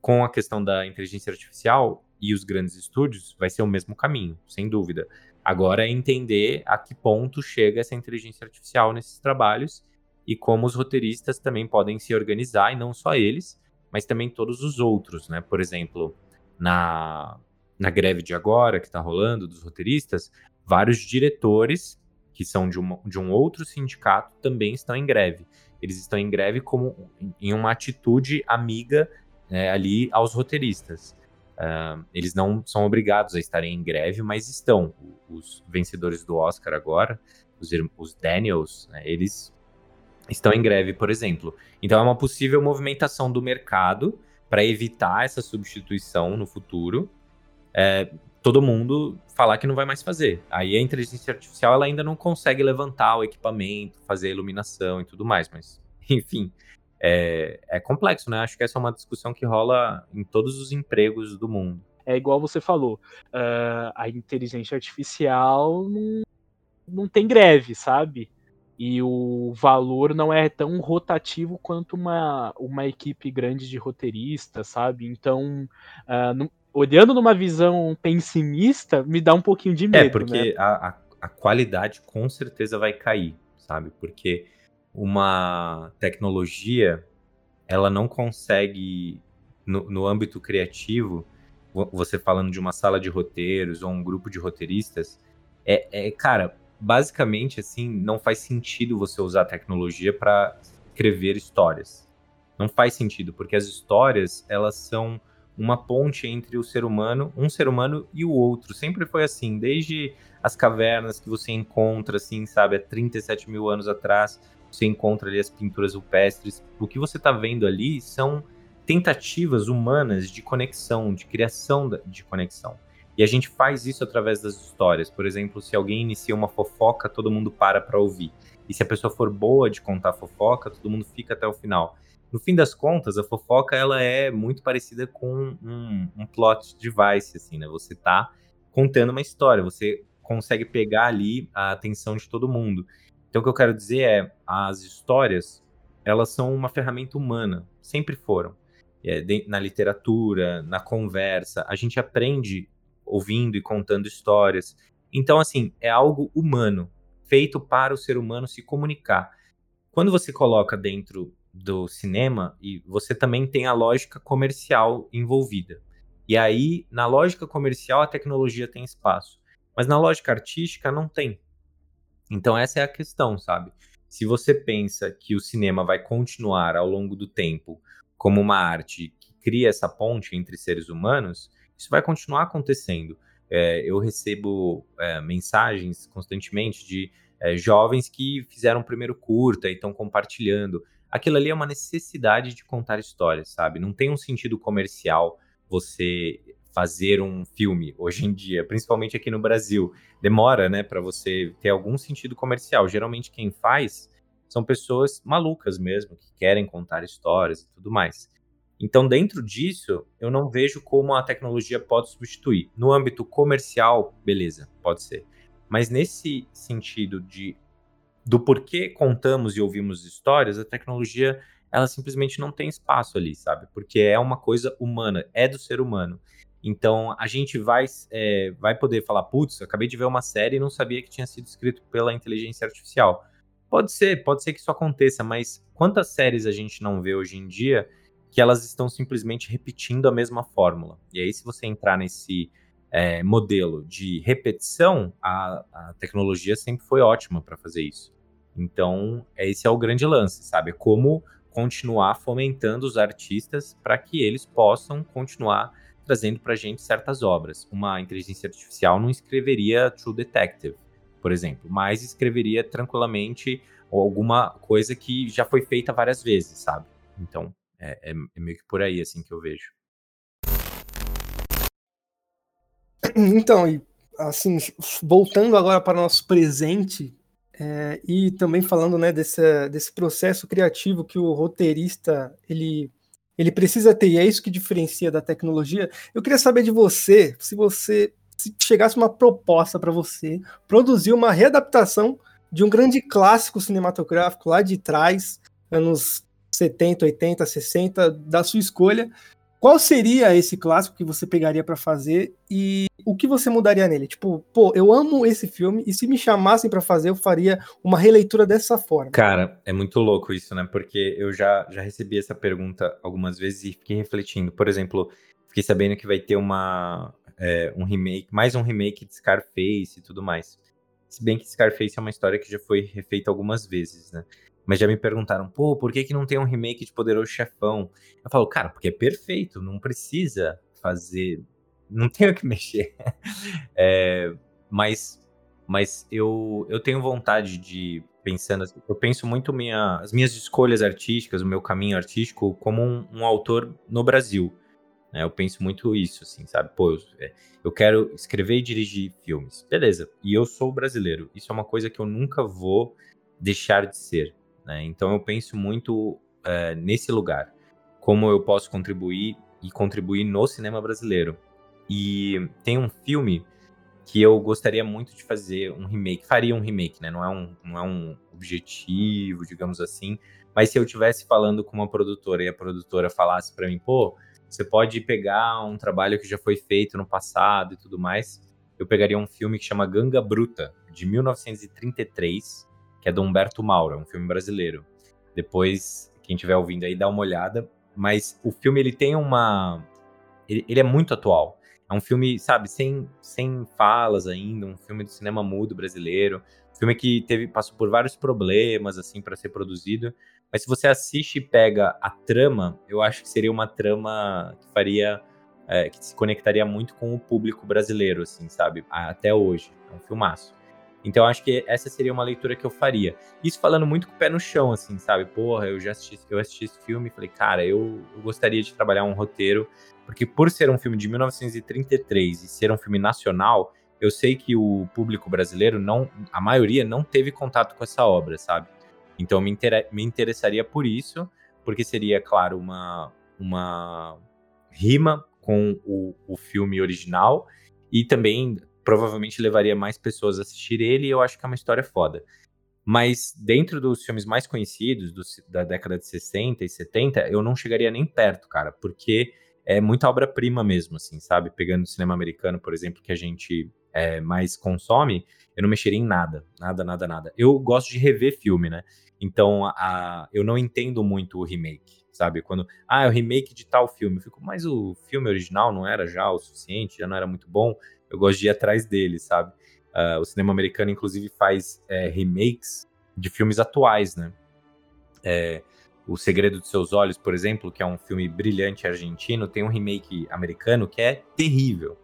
Com a questão da inteligência artificial e os grandes estúdios, vai ser o mesmo caminho, sem dúvida. Agora é entender a que ponto chega essa inteligência artificial nesses trabalhos e como os roteiristas também podem se organizar, e não só eles, mas também todos os outros, né? Por exemplo, na, na greve de agora que está rolando dos roteiristas, vários diretores que são de, uma, de um outro sindicato, também estão em greve. Eles estão em greve como em uma atitude amiga né, ali aos roteiristas. Eles não são obrigados a estarem em greve, mas estão. Os vencedores do Oscar agora, os, os Daniels, né, eles estão em greve, por exemplo. Então é uma possível movimentação do mercado para evitar essa substituição no futuro. É, todo mundo falar que não vai mais fazer. Aí a inteligência artificial ela ainda não consegue levantar o equipamento, fazer a iluminação e tudo mais, mas enfim, é, é complexo, né? Acho que essa é uma discussão que rola em todos os empregos do mundo. É igual você falou, uh, a inteligência artificial não, não tem greve, sabe? E o valor não é tão rotativo quanto uma, uma equipe grande de roteiristas, sabe? Então, uh, olhando numa visão pessimista, me dá um pouquinho de medo. É, porque né? a, a, a qualidade com certeza vai cair, sabe? Porque uma tecnologia ela não consegue no, no, âmbito criativo você falando de uma sala de roteiros ou um grupo de roteiristas é, é cara basicamente assim não faz sentido você usar tecnologia para escrever histórias. Não faz sentido porque as histórias elas são uma ponte entre o ser humano um ser humano e o outro. Sempre foi assim desde as cavernas que você encontra assim sabe há 37 mil anos atrás você encontra ali as pinturas rupestres. O que você está vendo ali são tentativas humanas de conexão, de criação de conexão. E a gente faz isso através das histórias. Por exemplo, se alguém inicia uma fofoca, todo mundo para para ouvir. E se a pessoa for boa de contar fofoca, todo mundo fica até o final. No fim das contas, a fofoca ela é muito parecida com um, um plot device, assim, né? Você tá contando uma história, você consegue pegar ali a atenção de todo mundo. Então, o que eu quero dizer é, as histórias, elas são uma ferramenta humana, sempre foram. É, de, na literatura, na conversa, a gente aprende ouvindo e contando histórias. Então, assim, é algo humano, feito para o ser humano se comunicar. Quando você coloca dentro do cinema, e você também tem a lógica comercial envolvida. E aí, na lógica comercial, a tecnologia tem espaço. Mas na lógica artística, não tem. Então essa é a questão, sabe? Se você pensa que o cinema vai continuar ao longo do tempo como uma arte que cria essa ponte entre seres humanos, isso vai continuar acontecendo. É, eu recebo é, mensagens constantemente de é, jovens que fizeram o primeiro curta e estão compartilhando. Aquilo ali é uma necessidade de contar histórias, sabe? Não tem um sentido comercial você fazer um filme hoje em dia, principalmente aqui no Brasil. Demora, né, para você ter algum sentido comercial. Geralmente quem faz são pessoas malucas mesmo, que querem contar histórias e tudo mais. Então, dentro disso, eu não vejo como a tecnologia pode substituir. No âmbito comercial, beleza, pode ser. Mas nesse sentido de do porquê contamos e ouvimos histórias, a tecnologia ela simplesmente não tem espaço ali, sabe? Porque é uma coisa humana, é do ser humano. Então a gente vai, é, vai poder falar, putz, acabei de ver uma série e não sabia que tinha sido escrito pela inteligência artificial. Pode ser, pode ser que isso aconteça, mas quantas séries a gente não vê hoje em dia que elas estão simplesmente repetindo a mesma fórmula? E aí, se você entrar nesse é, modelo de repetição, a, a tecnologia sempre foi ótima para fazer isso. Então, esse é o grande lance, sabe? Como continuar fomentando os artistas para que eles possam continuar trazendo para a gente certas obras. Uma inteligência artificial não escreveria True Detective, por exemplo, mas escreveria tranquilamente alguma coisa que já foi feita várias vezes, sabe? Então, é, é, é meio que por aí, assim, que eu vejo. Então, e assim, voltando agora para o nosso presente, é, e também falando né, desse, desse processo criativo que o roteirista ele ele precisa ter, e é isso que diferencia da tecnologia. Eu queria saber de você, se você se chegasse uma proposta para você produzir uma readaptação de um grande clássico cinematográfico lá de trás, anos 70, 80, 60, da sua escolha, qual seria esse clássico que você pegaria para fazer e o que você mudaria nele? Tipo, pô, eu amo esse filme e se me chamassem para fazer, eu faria uma releitura dessa forma. Cara, é muito louco isso, né? Porque eu já, já recebi essa pergunta algumas vezes e fiquei refletindo. Por exemplo, fiquei sabendo que vai ter uma, é, um remake, mais um remake de Scarface e tudo mais. Se bem que Scarface é uma história que já foi refeita algumas vezes, né? Mas já me perguntaram, pô, por que, que não tem um remake de Poderoso Chefão? Eu falo, cara, porque é perfeito, não precisa fazer, não tenho que mexer. é, mas mas eu, eu tenho vontade de, pensando assim, eu penso muito minha, as minhas escolhas artísticas, o meu caminho artístico, como um, um autor no Brasil. Né? Eu penso muito isso, assim, sabe? Pô, eu, é, eu quero escrever e dirigir filmes. Beleza, e eu sou brasileiro. Isso é uma coisa que eu nunca vou deixar de ser. Né? Então eu penso muito é, nesse lugar, como eu posso contribuir e contribuir no cinema brasileiro. E tem um filme que eu gostaria muito de fazer um remake, faria um remake, né? Não é um, não é um objetivo, digamos assim, mas se eu tivesse falando com uma produtora e a produtora falasse para mim, pô, você pode pegar um trabalho que já foi feito no passado e tudo mais, eu pegaria um filme que chama Ganga Bruta, de 1933, que é do Humberto Mauro, um filme brasileiro. Depois, quem estiver ouvindo aí, dá uma olhada. Mas o filme, ele tem uma... Ele, ele é muito atual. É um filme, sabe, sem, sem falas ainda, um filme do cinema mudo brasileiro. Um filme que teve, passou por vários problemas, assim, para ser produzido. Mas se você assiste e pega a trama, eu acho que seria uma trama que faria é, que se conectaria muito com o público brasileiro, assim, sabe? Até hoje. É um filmaço. Então acho que essa seria uma leitura que eu faria. Isso falando muito com o pé no chão, assim, sabe? Porra, eu já assisti, eu assisti esse filme e falei, cara, eu, eu, gostaria de trabalhar um roteiro, porque por ser um filme de 1933 e ser um filme nacional, eu sei que o público brasileiro não, a maioria não teve contato com essa obra, sabe? Então me, inter, me interessaria por isso, porque seria, claro, uma, uma rima com o, o filme original e também provavelmente levaria mais pessoas a assistir ele e eu acho que é uma história foda. Mas dentro dos filmes mais conhecidos do, da década de 60 e 70, eu não chegaria nem perto, cara, porque é muita obra-prima mesmo, assim, sabe? Pegando o cinema americano, por exemplo, que a gente é, mais consome, eu não mexeria em nada, nada, nada, nada. Eu gosto de rever filme, né? Então, a, eu não entendo muito o remake sabe? Quando, ah, é o remake de tal filme. Eu fico, mas o filme original não era já o suficiente, já não era muito bom. Eu gosto de ir atrás dele, sabe? Uh, o cinema americano, inclusive, faz é, remakes de filmes atuais, né? É, o Segredo dos Seus Olhos, por exemplo, que é um filme brilhante argentino, tem um remake americano que é terrível.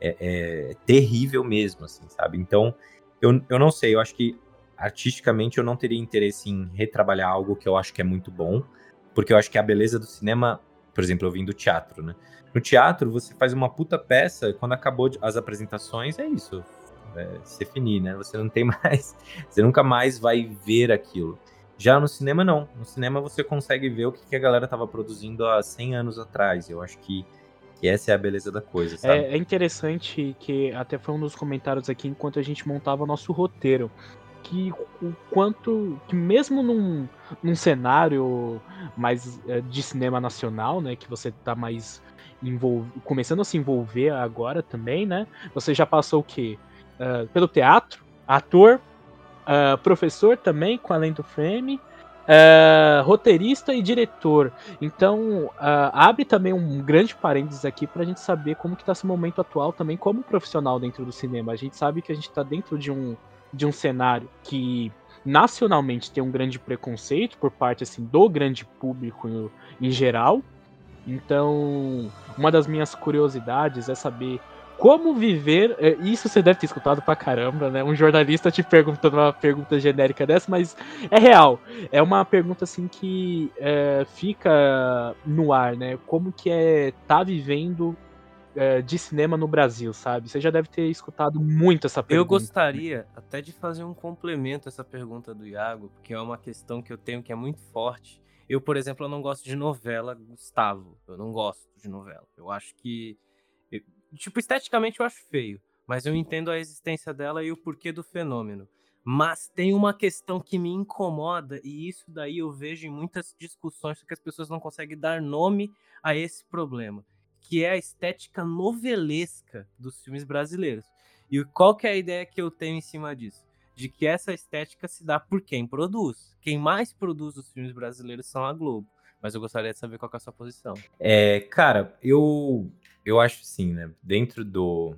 É, é terrível mesmo, assim, sabe? Então, eu, eu não sei, eu acho que artisticamente eu não teria interesse em retrabalhar algo que eu acho que é muito bom, porque eu acho que a beleza do cinema, por exemplo, eu vim do teatro, né? No teatro, você faz uma puta peça, quando acabou as apresentações, é isso. É, se finir, né? Você não tem mais. Você nunca mais vai ver aquilo. Já no cinema, não. No cinema, você consegue ver o que a galera estava produzindo há 100 anos atrás. Eu acho que, que essa é a beleza da coisa, sabe? É, é interessante que até foi um dos comentários aqui enquanto a gente montava nosso roteiro que o quanto que mesmo num, num cenário mais é, de cinema nacional, né, que você tá mais começando a se envolver agora também, né? Você já passou o quê? Uh, pelo teatro, ator, uh, professor também com além do frame, uh, roteirista e diretor. Então abre também um grande parênteses aqui para a gente saber como que está esse momento atual também como profissional dentro do cinema. A gente sabe que a gente está dentro de um de um cenário que nacionalmente tem um grande preconceito por parte assim do grande público em, geral. Então, uma das minhas curiosidades é saber como viver. É, isso você deve ter escutado pra caramba, né? Um jornalista te perguntando uma pergunta genérica dessa, mas é real. É uma pergunta assim que é, fica no ar, né? Como que é tá vivendo de cinema no Brasil, sabe? Você já deve ter escutado muito essa pergunta. Eu gostaria até de fazer um complemento a essa pergunta do Iago, porque é uma questão que eu tenho que é muito forte. Eu, por exemplo, eu não gosto de novela, Gustavo. Eu não gosto de novela. Eu acho que. Tipo, esteticamente eu acho feio, mas eu entendo a existência dela e o porquê do fenômeno. Mas tem uma questão que me incomoda, e isso daí eu vejo em muitas discussões que as pessoas não conseguem dar nome a esse problema que é a estética novelesca dos filmes brasileiros. E qual que é a ideia que eu tenho em cima disso? De que essa estética se dá por quem produz. Quem mais produz os filmes brasileiros são a Globo. Mas eu gostaria de saber qual é a sua posição. É, cara, eu, eu acho assim, né? Dentro do,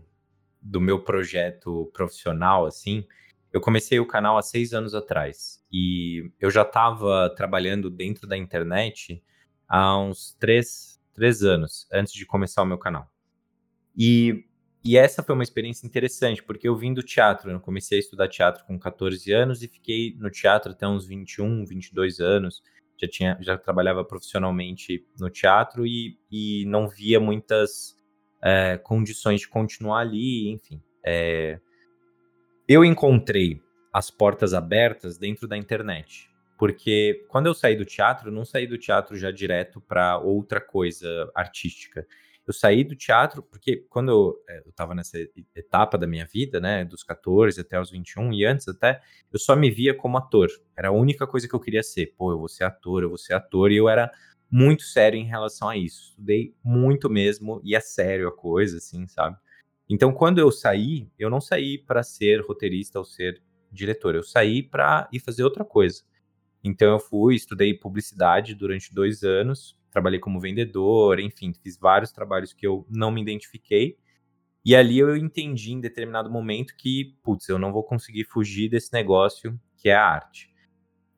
do meu projeto profissional, assim, eu comecei o canal há seis anos atrás. E eu já estava trabalhando dentro da internet há uns três, três anos antes de começar o meu canal. E, e essa foi uma experiência interessante, porque eu vim do teatro, eu comecei a estudar teatro com 14 anos e fiquei no teatro até uns 21, 22 anos. Já, tinha, já trabalhava profissionalmente no teatro e, e não via muitas é, condições de continuar ali, enfim. É, eu encontrei as portas abertas dentro da internet. Porque quando eu saí do teatro, eu não saí do teatro já direto para outra coisa artística. Eu saí do teatro porque quando eu, é, eu tava nessa etapa da minha vida, né, dos 14 até os 21 e antes até, eu só me via como ator. Era a única coisa que eu queria ser. Pô, eu vou ser ator, eu vou ser ator. E eu era muito sério em relação a isso. Estudei muito mesmo e é sério a coisa, assim, sabe? Então, quando eu saí, eu não saí para ser roteirista ou ser diretor. Eu saí para ir fazer outra coisa. Então, eu fui, estudei publicidade durante dois anos trabalhei como vendedor, enfim, fiz vários trabalhos que eu não me identifiquei. E ali eu entendi em determinado momento que, putz, eu não vou conseguir fugir desse negócio que é a arte.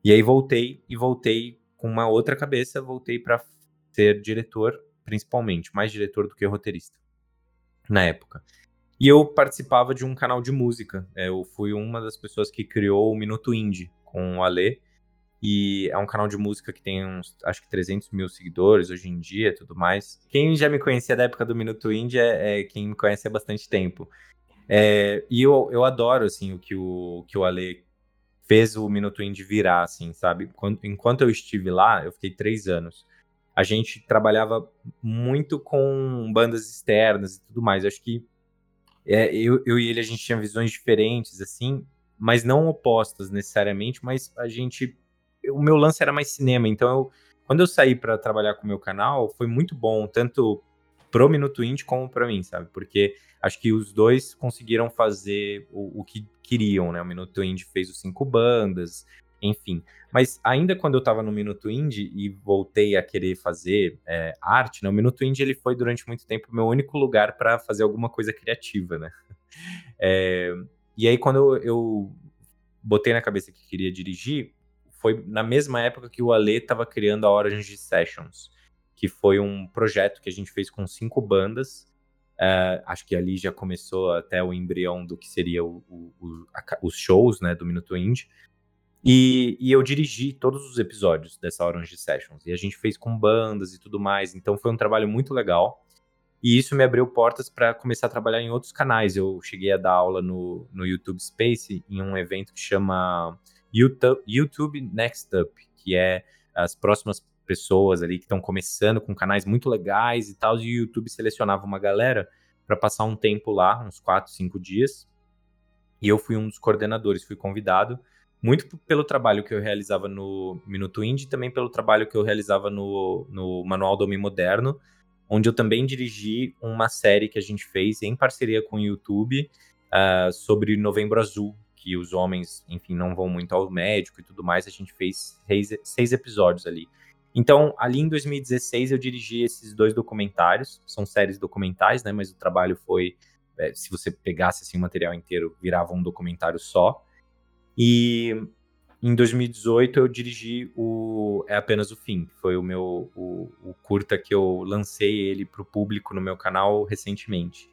E aí voltei e voltei com uma outra cabeça, voltei para ser diretor, principalmente, mais diretor do que roteirista na época. E eu participava de um canal de música. É, eu fui uma das pessoas que criou o Minuto Indie com o Ale, e é um canal de música que tem uns, acho que 300 mil seguidores hoje em dia tudo mais. Quem já me conhecia da época do Minuto Indie é, é quem me conhece há bastante tempo. É, e eu, eu adoro, assim, o que o, que o Ale fez o Minuto Indie virar, assim, sabe? Quando, enquanto eu estive lá, eu fiquei três anos. A gente trabalhava muito com bandas externas e tudo mais. Acho que é, eu, eu e ele, a gente tinha visões diferentes, assim, mas não opostas necessariamente, mas a gente o meu lance era mais cinema, então eu, quando eu saí para trabalhar com o meu canal, foi muito bom, tanto pro Minuto Indie como para mim, sabe? Porque acho que os dois conseguiram fazer o, o que queriam, né? O Minuto Indie fez os cinco bandas, enfim. Mas ainda quando eu estava no Minuto Indie e voltei a querer fazer é, arte, né? O Minuto Indie ele foi durante muito tempo o meu único lugar para fazer alguma coisa criativa, né? É, e aí quando eu, eu botei na cabeça que queria dirigir, foi na mesma época que o Ale estava criando a Orange Sessions, que foi um projeto que a gente fez com cinco bandas. Uh, acho que ali já começou até o embrião do que seria o, o, o, a, os shows né, do Minuto Indie. E, e, eu dirigi todos os episódios dessa Orange Sessions. E a gente fez com bandas e tudo mais. Então foi um trabalho muito legal. E isso me abriu portas para começar a trabalhar em outros canais. Eu cheguei a dar aula no, no YouTube Space em um evento que chama YouTube, YouTube Next Up, que é as próximas pessoas ali que estão começando com canais muito legais e tal, e o YouTube selecionava uma galera para passar um tempo lá, uns 4, 5 dias. E eu fui um dos coordenadores, fui convidado, muito pelo trabalho que eu realizava no Minuto Indie também pelo trabalho que eu realizava no, no Manual do Homem Moderno, onde eu também dirigi uma série que a gente fez em parceria com o YouTube uh, sobre Novembro Azul, que os homens, enfim, não vão muito ao médico e tudo mais, a gente fez seis, seis episódios ali. Então, ali em 2016, eu dirigi esses dois documentários, são séries documentais, né, mas o trabalho foi, é, se você pegasse assim, o material inteiro, virava um documentário só. E em 2018 eu dirigi o É Apenas o Fim, que foi o meu o, o curta que eu lancei ele para o público no meu canal recentemente.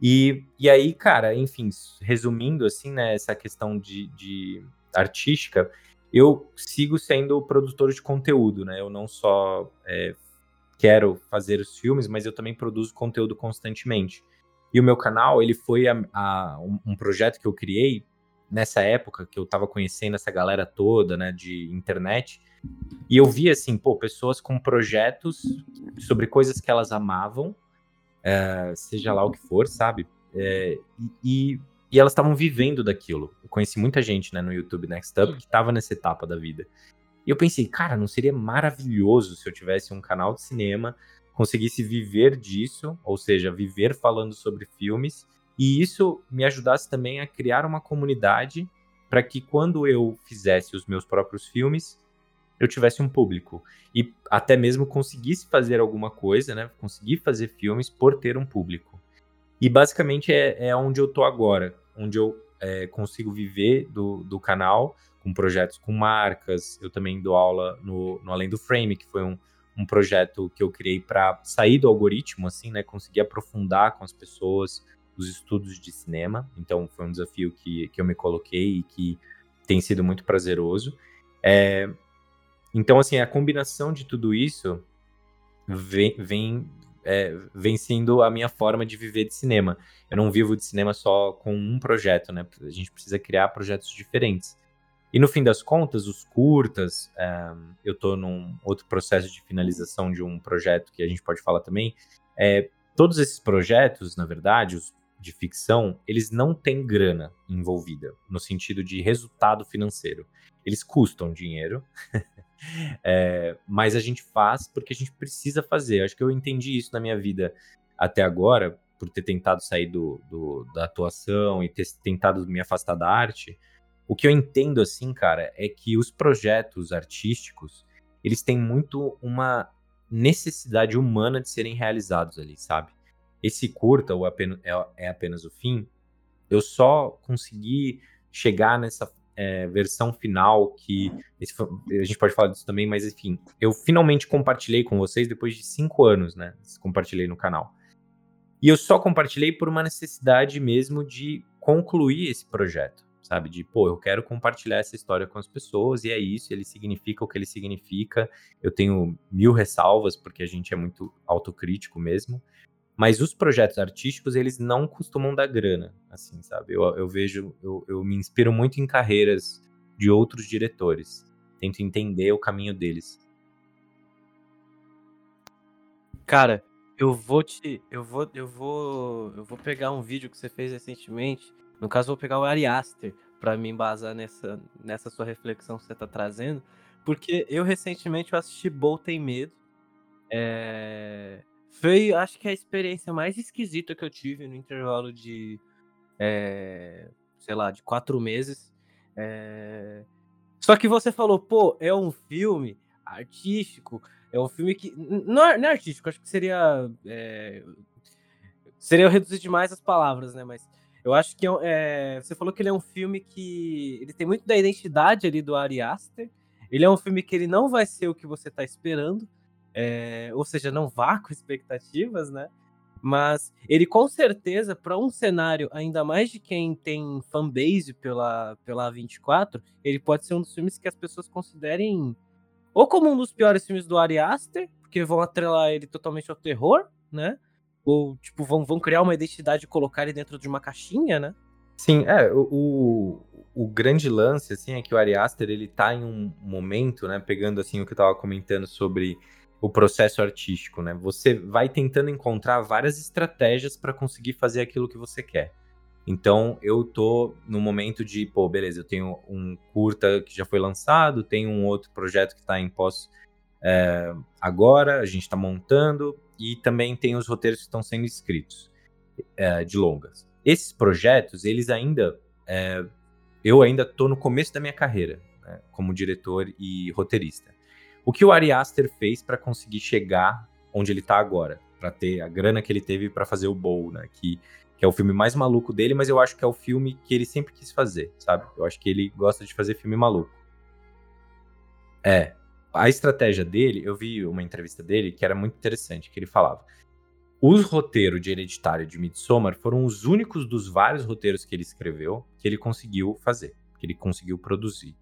E, e aí, cara, enfim, resumindo assim, né, essa questão de, de artística, eu sigo sendo produtor de conteúdo, né? Eu não só é, quero fazer os filmes, mas eu também produzo conteúdo constantemente. E o meu canal, ele foi a, a, um, projeto que eu criei nessa época que eu tava conhecendo essa galera toda, né, de internet. E eu vi assim, pô, pessoas com projetos sobre coisas que elas amavam é, seja lá o que for, sabe? É, e, e, elas estavam vivendo daquilo. Eu conheci muita gente né, no YouTube Next Up que estava nessa etapa da vida. E eu pensei, cara, não seria maravilhoso se eu tivesse um canal de cinema, conseguisse viver disso, ou seja, viver falando sobre filmes, e isso me ajudasse também a criar uma comunidade para que quando eu fizesse os meus próprios filmes, eu tivesse um público e até mesmo conseguisse fazer alguma coisa, né? Conseguir fazer filmes por ter um público. E basicamente é, é onde eu tô agora, onde eu é, consigo viver do, do canal com projetos com marcas. Eu também dou aula no, no Além do Frame, que foi um, um projeto que eu criei para sair do algoritmo, assim, né? Conseguir aprofundar com as pessoas os estudos de cinema. Então foi um desafio que, que eu me coloquei e que tem sido muito prazeroso. É, então, assim, a combinação de tudo isso vem, vem, é, vem sendo a minha forma de viver de cinema. Eu não vivo de cinema só com um projeto, né? A gente precisa criar projetos diferentes. E no fim das contas, os curtas, é, eu estou num outro processo de finalização de um projeto que a gente pode falar também. É, todos esses projetos, na verdade, os de ficção, eles não têm grana envolvida, no sentido de resultado financeiro. Eles custam dinheiro, é, mas a gente faz porque a gente precisa fazer. Acho que eu entendi isso na minha vida até agora, por ter tentado sair do, do, da atuação e ter tentado me afastar da arte. O que eu entendo, assim, cara, é que os projetos artísticos, eles têm muito uma necessidade humana de serem realizados ali, sabe? Esse curta, o apenas, é, é apenas o fim, eu só consegui chegar nessa é, versão final que esse, a gente pode falar disso também, mas enfim, eu finalmente compartilhei com vocês depois de cinco anos, né? Compartilhei no canal. E eu só compartilhei por uma necessidade mesmo de concluir esse projeto, sabe? De, pô, eu quero compartilhar essa história com as pessoas e é isso, ele significa o que ele significa. Eu tenho mil ressalvas, porque a gente é muito autocrítico mesmo. Mas os projetos artísticos, eles não costumam dar grana, assim, sabe? Eu, eu vejo, eu, eu me inspiro muito em carreiras de outros diretores. Tento entender o caminho deles. Cara, eu vou te. Eu vou. Eu vou. Eu vou pegar um vídeo que você fez recentemente. No caso, vou pegar o Ari Aster para me embasar nessa, nessa sua reflexão que você tá trazendo. Porque eu recentemente eu assisti Bolt Tem Medo. É... Foi, acho que a experiência mais esquisita que eu tive no intervalo de, é, sei lá, de quatro meses. É... Só que você falou, pô, é um filme artístico, é um filme que. Não é, não é artístico, acho que seria. É... Seria reduzir demais as palavras, né? Mas eu acho que é, você falou que ele é um filme que. Ele tem muito da identidade ali do Ari Aster. Ele é um filme que ele não vai ser o que você está esperando. É, ou seja, não vá com expectativas, né? Mas ele com certeza, para um cenário, ainda mais de quem tem fanbase pela, pela A24, ele pode ser um dos filmes que as pessoas considerem ou como um dos piores filmes do Ari Aster, porque vão atrelar ele totalmente ao terror, né? Ou, tipo, vão, vão criar uma identidade e colocar ele dentro de uma caixinha, né? Sim, é, o, o grande lance, assim, é que o Ari Aster, ele tá em um momento, né, pegando, assim, o que eu tava comentando sobre o processo artístico, né? Você vai tentando encontrar várias estratégias para conseguir fazer aquilo que você quer. Então, eu tô no momento de, pô, beleza, eu tenho um curta que já foi lançado, tenho um outro projeto que está em pós é, agora, a gente está montando, e também tem os roteiros que estão sendo escritos é, de longas. Esses projetos, eles ainda. É, eu ainda tô no começo da minha carreira né, como diretor e roteirista. O que o Ari Aster fez para conseguir chegar onde ele tá agora, para ter a grana que ele teve para fazer o Bowl, né? Que, que é o filme mais maluco dele, mas eu acho que é o filme que ele sempre quis fazer, sabe? Eu acho que ele gosta de fazer filme maluco. É. A estratégia dele, eu vi uma entrevista dele que era muito interessante, que ele falava: os roteiros de Hereditário de Midsommar foram os únicos dos vários roteiros que ele escreveu que ele conseguiu fazer, que ele conseguiu produzir.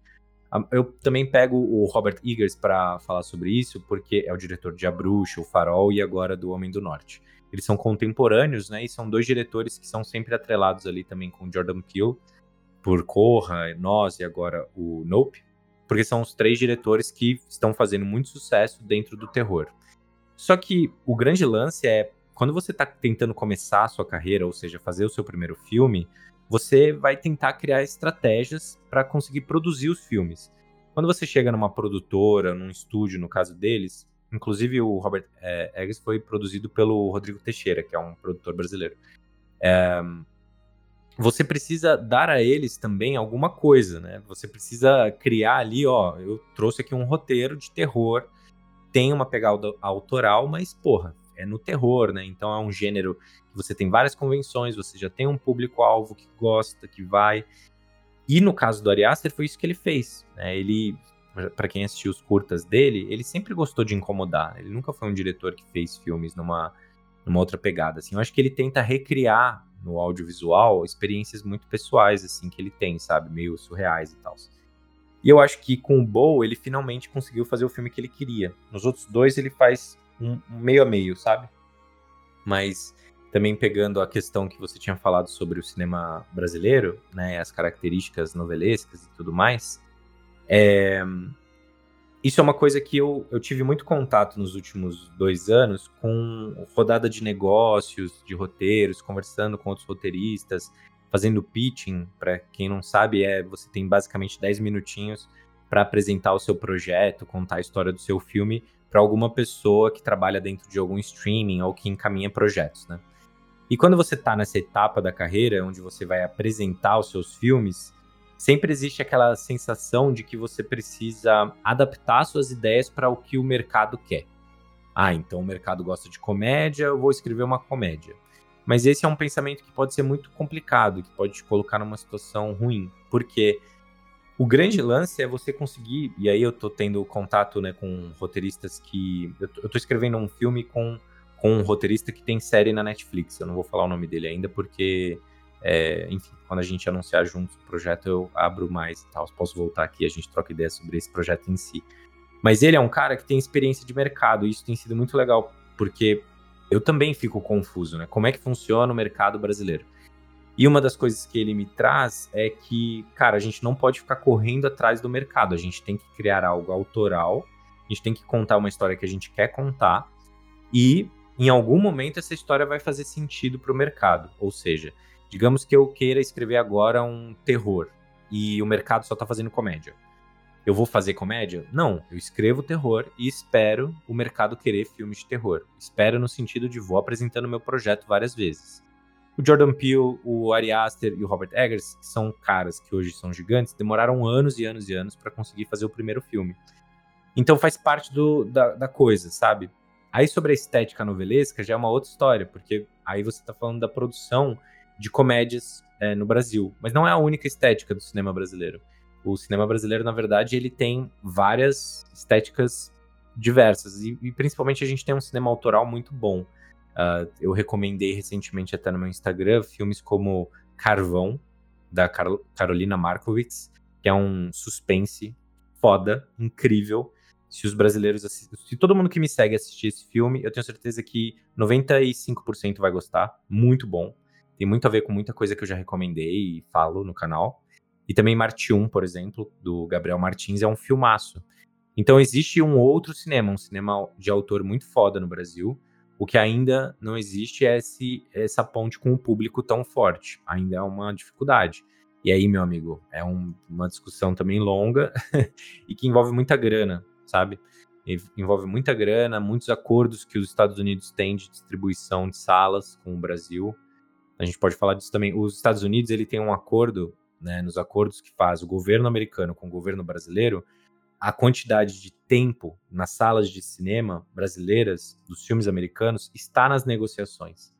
Eu também pego o Robert Eggers para falar sobre isso, porque é o diretor de A Bruxa, O Farol e agora do Homem do Norte. Eles são contemporâneos, né? E são dois diretores que são sempre atrelados ali também com Jordan Peele, por Corra, Nós e agora o Nope, porque são os três diretores que estão fazendo muito sucesso dentro do terror. Só que o grande lance é quando você está tentando começar a sua carreira, ou seja, fazer o seu primeiro filme, você vai tentar criar estratégias para conseguir produzir os filmes. Quando você chega numa produtora, num estúdio, no caso deles, inclusive o Robert é, Eggers foi produzido pelo Rodrigo Teixeira, que é um produtor brasileiro. É, você precisa dar a eles também alguma coisa, né? Você precisa criar ali, ó, eu trouxe aqui um roteiro de terror, tem uma pegada autoral, mas porra, é no terror, né? Então é um gênero você tem várias convenções, você já tem um público-alvo que gosta, que vai. E no caso do Ari Aster foi isso que ele fez. Né? Ele, para quem assistiu os curtas dele, ele sempre gostou de incomodar. Ele nunca foi um diretor que fez filmes numa, numa outra pegada. Assim. Eu acho que ele tenta recriar no audiovisual experiências muito pessoais assim que ele tem, sabe, meio surreais e tal. E eu acho que com o Bow ele finalmente conseguiu fazer o filme que ele queria. Nos outros dois ele faz um, meio a meio, sabe? Mas também pegando a questão que você tinha falado sobre o cinema brasileiro, né, as características novelescas e tudo mais, É, isso é uma coisa que eu, eu tive muito contato nos últimos dois anos com rodada de negócios, de roteiros, conversando com outros roteiristas, fazendo pitching. Para quem não sabe, é você tem basicamente 10 minutinhos para apresentar o seu projeto, contar a história do seu filme para alguma pessoa que trabalha dentro de algum streaming ou que encaminha projetos, né? E quando você está nessa etapa da carreira, onde você vai apresentar os seus filmes, sempre existe aquela sensação de que você precisa adaptar suas ideias para o que o mercado quer. Ah, então o mercado gosta de comédia, eu vou escrever uma comédia. Mas esse é um pensamento que pode ser muito complicado, que pode te colocar numa situação ruim, porque o grande lance é você conseguir, e aí eu tô tendo contato né, com roteiristas que. Eu tô, eu tô escrevendo um filme com, com um roteirista que tem série na Netflix. Eu não vou falar o nome dele ainda, porque é, enfim, quando a gente anunciar juntos o projeto, eu abro mais e tal. Posso voltar aqui a gente troca ideia sobre esse projeto em si. Mas ele é um cara que tem experiência de mercado, e isso tem sido muito legal, porque eu também fico confuso, né? Como é que funciona o mercado brasileiro? E uma das coisas que ele me traz é que, cara, a gente não pode ficar correndo atrás do mercado, a gente tem que criar algo autoral, a gente tem que contar uma história que a gente quer contar, e em algum momento essa história vai fazer sentido para o mercado. Ou seja, Digamos que eu queira escrever agora um terror e o mercado só tá fazendo comédia. Eu vou fazer comédia? Não, eu escrevo terror e espero o mercado querer filmes de terror. Espero no sentido de vou apresentando meu projeto várias vezes. O Jordan Peele, o Ari Aster e o Robert Eggers, que são caras que hoje são gigantes, demoraram anos e anos e anos para conseguir fazer o primeiro filme. Então faz parte do, da, da coisa, sabe? Aí sobre a estética novelesca já é uma outra história, porque aí você tá falando da produção de comédias é, no Brasil. Mas não é a única estética do cinema brasileiro. O cinema brasileiro, na verdade, ele tem várias estéticas diversas. E, e principalmente a gente tem um cinema autoral muito bom. Uh, eu recomendei recentemente até no meu Instagram filmes como Carvão, da Carol Carolina Markowitz, que é um suspense foda, incrível. Se os brasileiros se todo mundo que me segue assistir esse filme, eu tenho certeza que 95% vai gostar. Muito bom. Tem muito a ver com muita coisa que eu já recomendei e falo no canal. E também Marte 1, por exemplo, do Gabriel Martins, é um filmaço. Então existe um outro cinema, um cinema de autor muito foda no Brasil. O que ainda não existe é esse, essa ponte com o público tão forte. Ainda é uma dificuldade. E aí, meu amigo, é um, uma discussão também longa e que envolve muita grana, sabe? Envolve muita grana, muitos acordos que os Estados Unidos têm de distribuição de salas com o Brasil a gente pode falar disso também. Os Estados Unidos ele tem um acordo, né, nos acordos que faz o governo americano com o governo brasileiro, a quantidade de tempo nas salas de cinema brasileiras dos filmes americanos está nas negociações.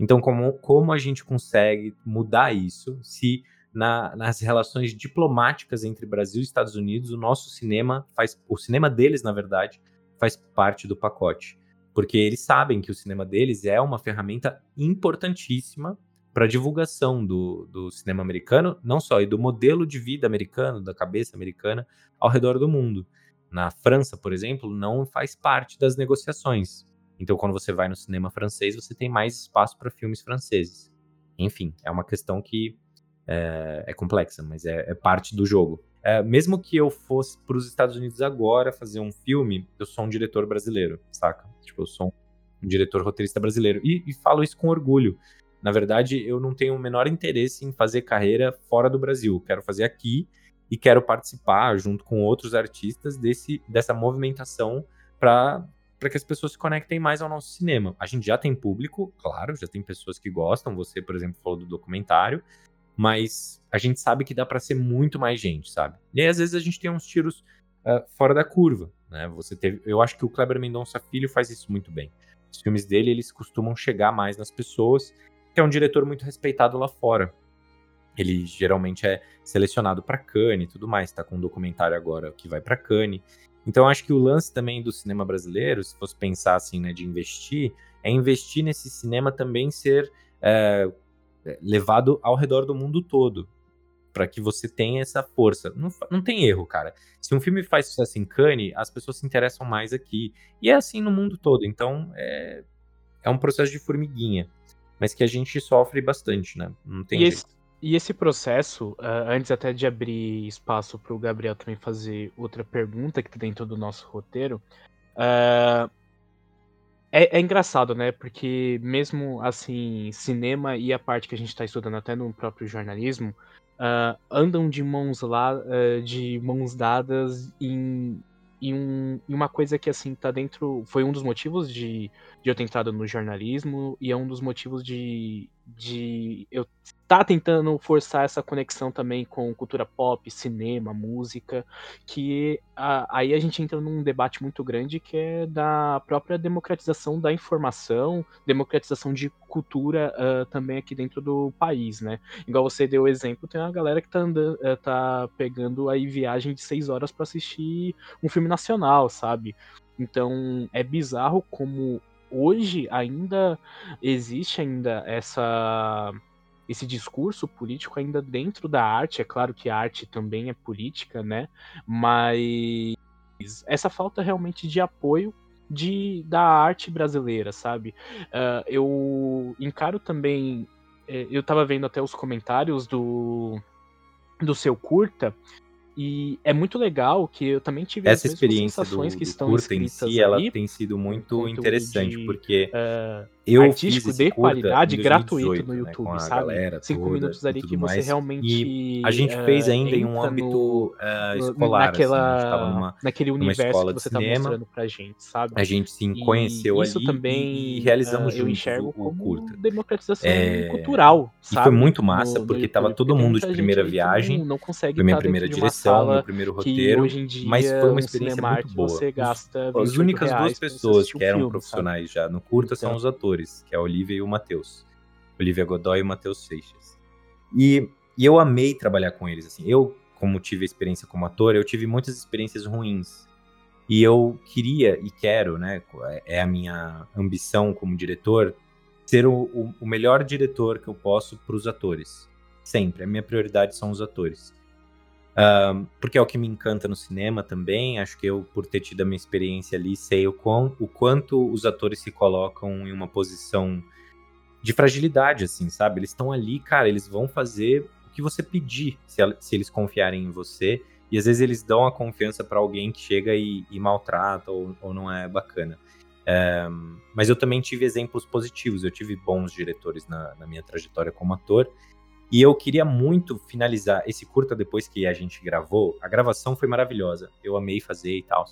Então, como, como a gente consegue mudar isso se na, nas relações diplomáticas entre Brasil e Estados Unidos o nosso cinema faz, o cinema deles, na verdade, faz parte do pacote porque eles sabem que o cinema deles é uma ferramenta importantíssima para divulgação do, do cinema americano, não só, e do modelo de vida americano, da cabeça americana, ao redor do mundo. Na França, por exemplo, não faz parte das negociações. Então, quando você vai no cinema francês, você tem mais espaço para filmes franceses. Enfim, é uma questão que é, é complexa, mas é, é parte do jogo. É, mesmo que eu fosse para os Estados Unidos agora fazer um filme, eu sou um diretor brasileiro, saca? Tipo, eu sou um diretor roteirista brasileiro. E, e, falo isso com orgulho. Na verdade, eu não tenho o menor interesse em fazer carreira fora do Brasil. Quero fazer aqui e quero participar, junto com outros artistas, desse, dessa movimentação para para que as pessoas se conectem mais ao nosso cinema. A gente já tem público, claro, já tem pessoas que gostam. Você, por exemplo, falou do documentário mas a gente sabe que dá para ser muito mais gente, sabe? E aí, às vezes a gente tem uns tiros uh, fora da curva, né? Você teve, eu acho que o Kleber Mendonça Filho faz isso muito bem. Os filmes dele, eles costumam chegar mais nas pessoas, que é um diretor muito respeitado lá fora. Ele geralmente é selecionado para Cannes e tudo mais, tá com um documentário agora que vai para Cannes. Então acho que o lance também do cinema brasileiro, se fosse pensar assim, né, de investir, é investir nesse cinema também ser é, levado ao redor do mundo todo para que você tenha essa força. Não, não tem erro, cara. Se um filme faz sucesso em Cannes, as pessoas se interessam mais aqui. E é assim no mundo todo. Então, é, é um processo de formiguinha. Mas que a gente sofre bastante, né? Não tem e jeito. Esse, e esse processo, uh, antes até de abrir espaço para o Gabriel também fazer outra pergunta que está dentro do nosso roteiro, uh, é, é, engraçado, né? Porque mesmo assim, cinema e a parte que a gente está estudando até no próprio jornalismo uh, andam de mãos lá, de mãos dadas em e, um, e, uma coisa que assim tá dentro foi um dos motivos de, de eu ter entrado no jornalismo e é um dos motivos de, de eu tá tentando forçar essa conexão também com cultura pop, cinema, música, que a, aí a gente entra num debate muito grande que é da própria democratização da informação, democratização de cultura uh, também aqui dentro do país, né? Igual você deu o exemplo, tem uma galera que tá, andando, uh, tá pegando aí viagem de seis horas para assistir um filme nacional, sabe? Então é bizarro como hoje ainda existe ainda essa esse discurso político ainda dentro da arte. É claro que a arte também é política, né? Mas essa falta realmente de apoio de, da arte brasileira, sabe? Uh, eu encaro também. Eh, eu tava vendo até os comentários do, do seu curta, e é muito legal que eu também tive essa experiência do, que estão do curta em si, ela tem sido muito interessante, de, porque uh, eu artístico de qualidade, gratuito no né, YouTube, sabe? Galera Cinco toda, minutos ali que você realmente. E a gente fez eh, ainda em um âmbito uh, escolar, naquela, assim, numa, naquele universo que você tá mostrando pra gente, sabe? A gente se conheceu isso ali também, e realizamos uh, eu enxergo o, como curta. democratização é... cultural, sabe? E foi muito massa, no, porque tava todo mundo de primeira viagem, não, não consegue foi minha primeira direção, meu primeiro roteiro, dia, mas foi uma experiência muito boa. Você gasta As únicas duas pessoas que eram profissionais já no curta são os atores, que é a Olivia e o Matheus. Olivia Godoy e o Matheus Seixas. E, e eu amei trabalhar com eles, assim. Eu, como tive experiência como ator, eu tive muitas experiências ruins. E eu queria e quero, né, é a minha ambição como diretor, ser o, o, o melhor diretor que eu posso para os atores. Sempre. A minha prioridade são os atores. Porque é o que me encanta no cinema também. Acho que eu, por ter tido a minha experiência ali, sei o, quão, o quanto os atores se colocam em uma posição de fragilidade, assim, sabe? Eles estão ali, cara, eles vão fazer o que você pedir, se, se eles confiarem em você. E às vezes eles dão a confiança para alguém que chega e, e maltrata ou, ou, não é bacana. Mas eu também tive exemplos positivos, eu tive bons diretores na, na, minha trajetória como ator. E eu queria muito finalizar esse curta depois que a gente gravou. A gravação foi maravilhosa, eu amei fazer e tal.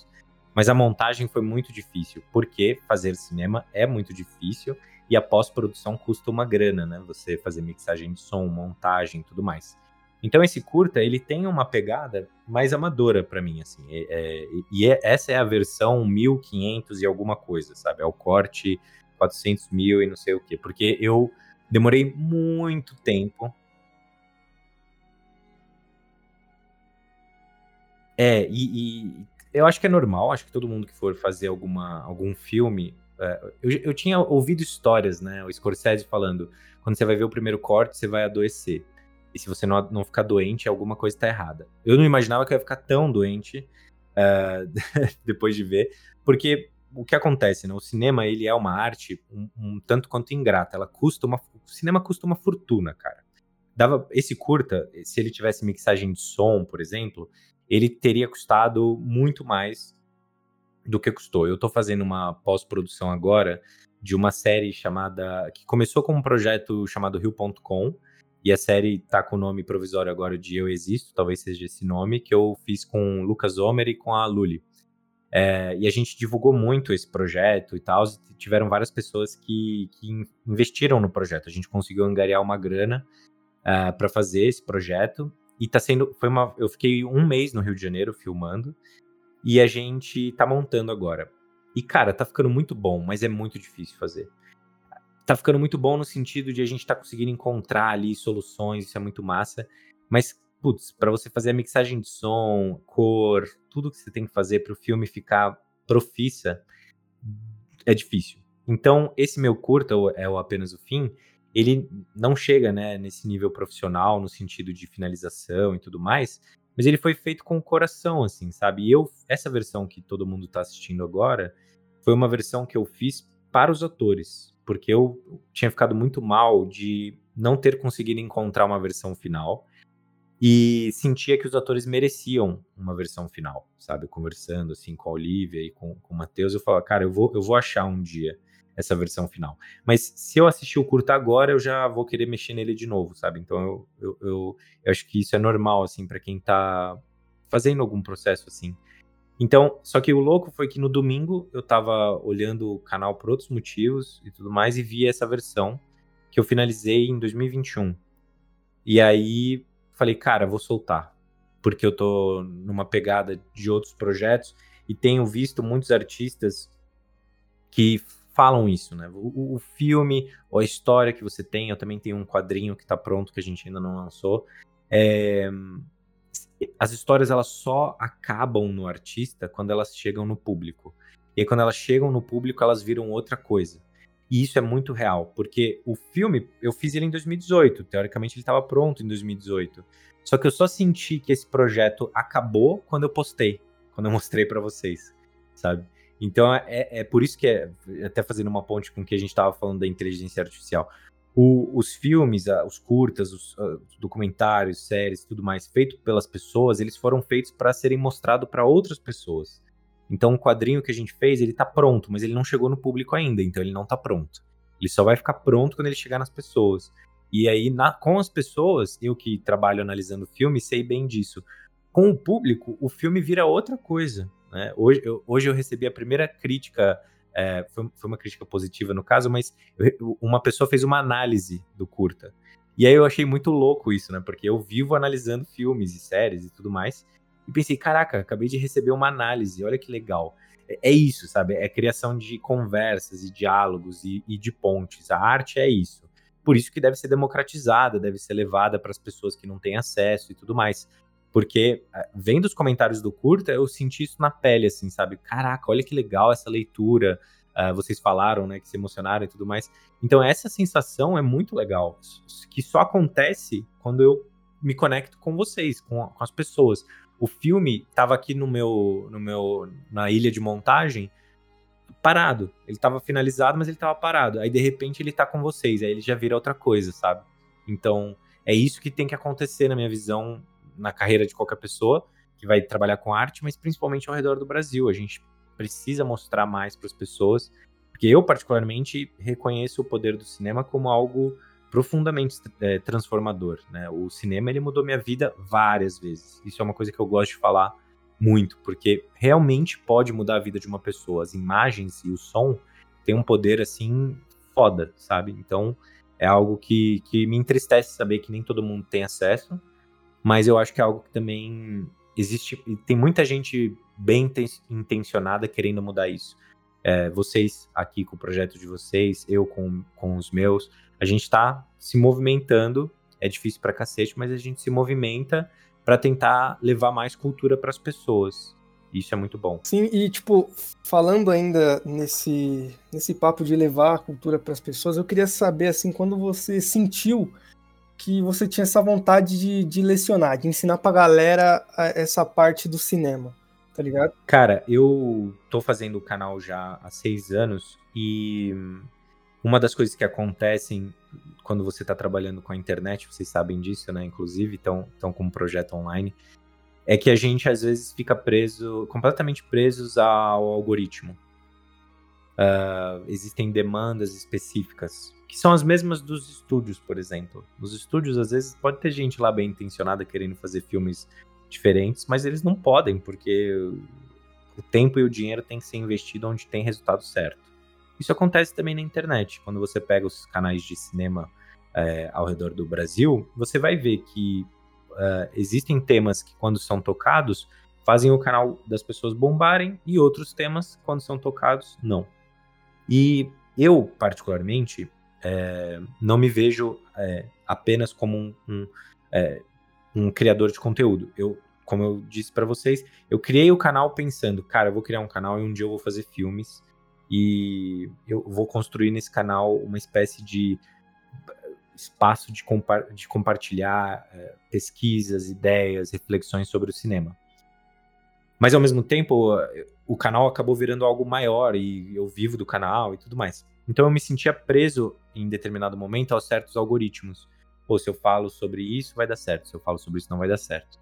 Mas a montagem foi muito difícil, porque fazer cinema é muito difícil e a pós-produção custa uma grana, né? Você fazer mixagem de som, montagem, tudo mais. Então esse curta ele tem uma pegada mais amadora para mim, assim. É, é, e é, essa é a versão 1500 e alguma coisa, sabe? É o corte 400 mil e não sei o quê. Porque eu demorei muito tempo. É, e, e eu acho que é normal, acho que todo mundo que for fazer alguma, algum filme é, eu, eu tinha ouvido histórias, né? O Scorsese falando: quando você vai ver o primeiro corte, você vai adoecer. E se você não, não ficar doente, alguma coisa está errada. Eu não imaginava que eu ia ficar tão doente uh, depois de ver, porque o que acontece, né? O cinema, ele é uma arte um, um, tanto quanto ingrata. Ela custa uma... O cinema custa uma fortuna, cara. Dava esse curta, se ele tivesse mixagem de som, por exemplo, ele teria custado muito mais do que custou. Eu estou fazendo uma pós-produção agora de uma série chamada. que começou com um projeto chamado Rio.com. E a série tá com o nome provisório agora de Eu Existo, talvez seja esse nome, que eu fiz com o Lucas Homer e com a Luli. É, e a gente divulgou muito esse projeto e tal. Tiveram várias pessoas que, que investiram no projeto. A gente conseguiu angariar uma grana uh, é, para fazer esse projeto. E tá sendo. Foi uma, eu fiquei um mês no Rio de Janeiro filmando. E a gente tá montando agora. E, cara, tá ficando muito bom, mas é muito difícil fazer. Tá ficando muito bom no sentido de a gente tá conseguindo encontrar ali soluções, isso é muito massa. Mas, putz, pra você fazer a mixagem de som, cor, tudo que você tem que fazer pro filme ficar profissa, é difícil. Então, esse meu curta, é o Apenas o Fim, ele não chega, né, nesse nível profissional, no sentido de finalização e tudo mais, mas ele foi feito com o coração, assim, sabe? E eu, essa versão que todo mundo tá assistindo agora, foi uma versão que eu fiz para os atores, porque eu tinha ficado muito mal de não ter conseguido encontrar uma versão final e sentia que os atores mereciam uma versão final, sabe? Conversando assim com a Olivia e com, com o Matheus, eu falava, cara, eu vou, eu vou achar um dia essa versão final. Mas se eu assistir o curta agora, eu já vou querer mexer nele de novo, sabe? Então eu, eu, eu, eu acho que isso é normal, assim, para quem tá fazendo algum processo assim. Então, só que o louco foi que no domingo eu tava olhando o canal por outros motivos e tudo mais e vi essa versão que eu finalizei em 2021. E aí falei, cara, vou soltar, porque eu tô numa pegada de outros projetos e tenho visto muitos artistas que falam isso, né? O, o, filme, ou a história que você tem, eu também tenho um quadrinho que tá pronto que a gente ainda não lançou. É, as histórias elas só acabam no artista quando elas chegam no público. E aí, quando elas chegam no público, elas viram outra coisa. E isso é muito real, porque o filme, eu fiz ele em 2018, teoricamente ele estava pronto em 2018. Só que eu só senti que esse projeto acabou quando eu postei, quando eu mostrei para vocês, sabe? Então é, é por isso que é, até fazendo uma ponte com o que a gente estava falando da inteligência artificial. O, os filmes, os curtas, os, os, documentários, séries, tudo mais, feito pelas pessoas, eles foram feitos para serem mostrados para outras pessoas. Então, o quadrinho que a gente fez, ele tá pronto, mas ele não chegou no público ainda, então ele não tá pronto. Ele só vai ficar pronto quando ele chegar nas pessoas. E aí, na, com as pessoas, eu que trabalho analisando filme, sei bem disso. Com o público, o filme vira outra coisa. Né? Hoje, eu, hoje eu recebi a primeira crítica, é, foi, foi, uma crítica positiva no caso, mas eu, uma pessoa fez uma análise do curta. E aí eu achei muito louco isso, né? Porque eu vivo analisando filmes e séries e tudo mais e pensei, caraca, acabei de receber uma análise, olha que legal. É, é isso, sabe? É criação de conversas e diálogos e, e de pontes. A arte é isso. Por isso que deve ser democratizada, deve ser levada para as pessoas que não têm acesso e tudo mais. Porque, é, vendo os comentários do curta, eu senti isso na pele, assim, sabe? Caraca, olha que legal essa leitura. Uh, vocês falaram, né, que se emocionaram e tudo mais. Então, essa sensação é muito legal, que só acontece quando eu me conecto com vocês, com, com as pessoas. O filme estava aqui no meu, no meu, na ilha de montagem, parado. Ele estava finalizado, mas ele estava parado. Aí de repente ele está com vocês, aí ele já vira outra coisa, sabe? Então é isso que tem que acontecer na minha visão na carreira de qualquer pessoa que vai trabalhar com arte, mas principalmente ao redor do Brasil. A gente precisa mostrar mais para as pessoas, porque eu particularmente reconheço o poder do cinema como algo profundamente é, transformador, né? O cinema ele mudou minha vida várias vezes. Isso é uma coisa que eu gosto de falar muito, porque realmente pode mudar a vida de uma pessoa. As imagens e o som têm um poder assim foda, sabe? Então é algo que, que me entristece saber que nem todo mundo tem acesso, mas eu acho que é algo que também existe. Tem muita gente bem intencionada querendo mudar isso. É, vocês aqui com o projeto de vocês, eu com, com os meus, a gente está se movimentando. É difícil pra cacete, mas a gente se movimenta para tentar levar mais cultura para as pessoas. Isso é muito bom. Sim, e tipo, falando ainda nesse, nesse papo de levar a cultura para as pessoas, eu queria saber, assim, quando você sentiu que você tinha essa vontade de, de lecionar, de ensinar pra galera essa parte do cinema, tá ligado? Cara, eu tô fazendo o canal já há seis anos e uma das coisas que acontecem quando você está trabalhando com a internet, vocês sabem disso, né? Inclusive, estão com um projeto online, é que a gente às vezes fica preso, completamente presos ao algoritmo. Uh, existem demandas específicas, que são as mesmas dos estúdios, por exemplo. Nos estúdios, às vezes, pode ter gente lá bem intencionada querendo fazer filmes diferentes, mas eles não podem, porque o tempo e o dinheiro tem que ser investido onde tem resultado certo. Isso acontece também na internet. Quando você pega os canais de cinema é, ao redor do Brasil, você vai ver que uh, existem temas que, quando são tocados, fazem o canal das pessoas bombarem e outros temas, quando são tocados, não. E eu, particularmente, é, não me vejo é, apenas como um, um, é, um, criador de conteúdo. Eu, como eu disse para vocês, eu criei o canal pensando, cara, eu vou criar um canal e um dia eu vou fazer filmes e eu vou construir nesse canal uma espécie de espaço de, compa de compartilhar é, pesquisas, ideias, reflexões sobre o cinema. Mas ao mesmo tempo, o canal acabou virando algo maior e eu vivo do canal e tudo mais. Então eu me sentia preso em determinado momento aos certos algoritmos. Pô, se eu falo sobre isso, vai dar certo. Se eu falo sobre isso, não vai dar certo.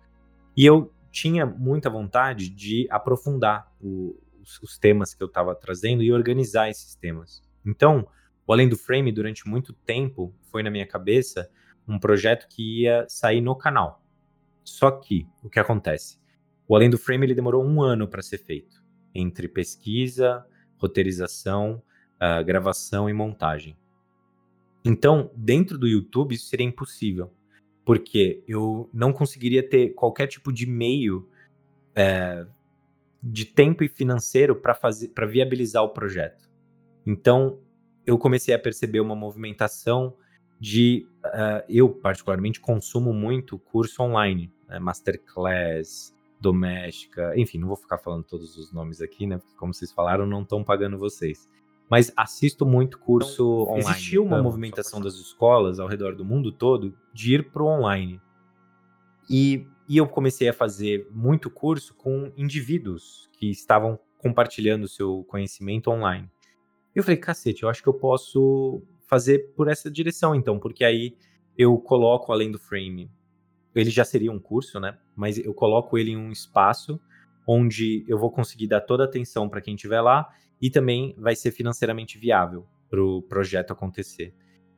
E eu tinha muita vontade de aprofundar o, os, os, temas que eu estava trazendo e organizar esses temas. Então, o Além do Frame, durante muito tempo, foi na minha cabeça um projeto que ia sair no canal. Só que, o que acontece? O Além do Frame ele demorou um ano para ser feito, entre pesquisa, roteirização, uh, gravação e montagem. Então, dentro do YouTube, isso seria impossível, porque eu não conseguiria ter qualquer tipo de meio é, de tempo e financeiro para fazer, para viabilizar o projeto. Então, eu comecei a perceber uma movimentação de, uh, eu particularmente consumo muito curso online, né, masterclass, doméstica, enfim, não vou ficar falando todos os nomes aqui, né? Porque como vocês falaram, não estão pagando vocês. Mas assisto muito curso então, online. Existiu uma movimentação das escolas ao redor do mundo todo de ir para o online. E, e eu comecei a fazer muito curso com indivíduos que estavam compartilhando seu conhecimento online. E eu falei, cacete, eu acho que eu posso fazer por essa direção, então, porque aí eu coloco além do frame ele já seria um curso, né? Mas eu coloco ele em um espaço onde eu vou conseguir dar toda a atenção para quem estiver lá e também vai ser financeiramente viável para o projeto acontecer.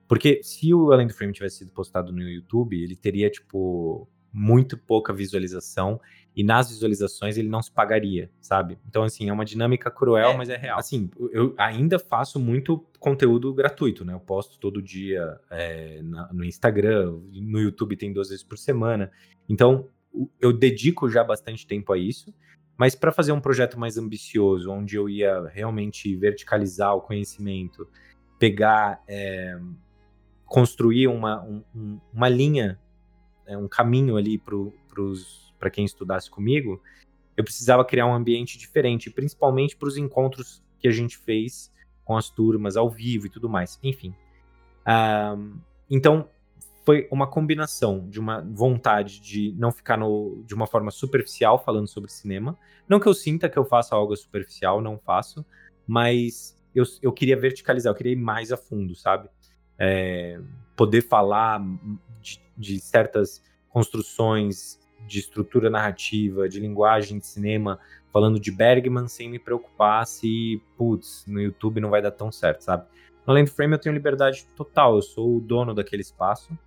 Porque se o Além do Frame tivesse sido postado no YouTube, ele teria, tipo, muito pouca visualização e nas visualizações ele não se pagaria, sabe? Então, assim, é uma dinâmica cruel, é, mas é real. Assim, eu ainda faço muito conteúdo gratuito, né? Eu posto todo dia é, na, no Instagram, no YouTube tem duas vezes por semana. Então, eu dedico já bastante tempo a isso. Mas para fazer um projeto mais ambicioso, onde eu ia realmente verticalizar o conhecimento, pegar, é, construir uma, um, uma linha é, um caminho ali para quem estudasse comigo, eu precisava criar um ambiente diferente, principalmente para os encontros que a gente fez com as turmas ao vivo e tudo mais. Enfim. Um, então, foi uma combinação de uma vontade de não ficar no, de uma forma superficial falando sobre cinema. Não que eu sinta que eu faça algo superficial, não faço, mas eu, eu queria verticalizar, eu queria ir mais a fundo, sabe? É, poder falar de, de certas construções de estrutura narrativa, de linguagem de cinema, falando de Bergman sem me preocupar se, putz, no YouTube não vai dar tão certo, sabe? No Land Frame eu tenho liberdade total, eu sou o dono daquele espaço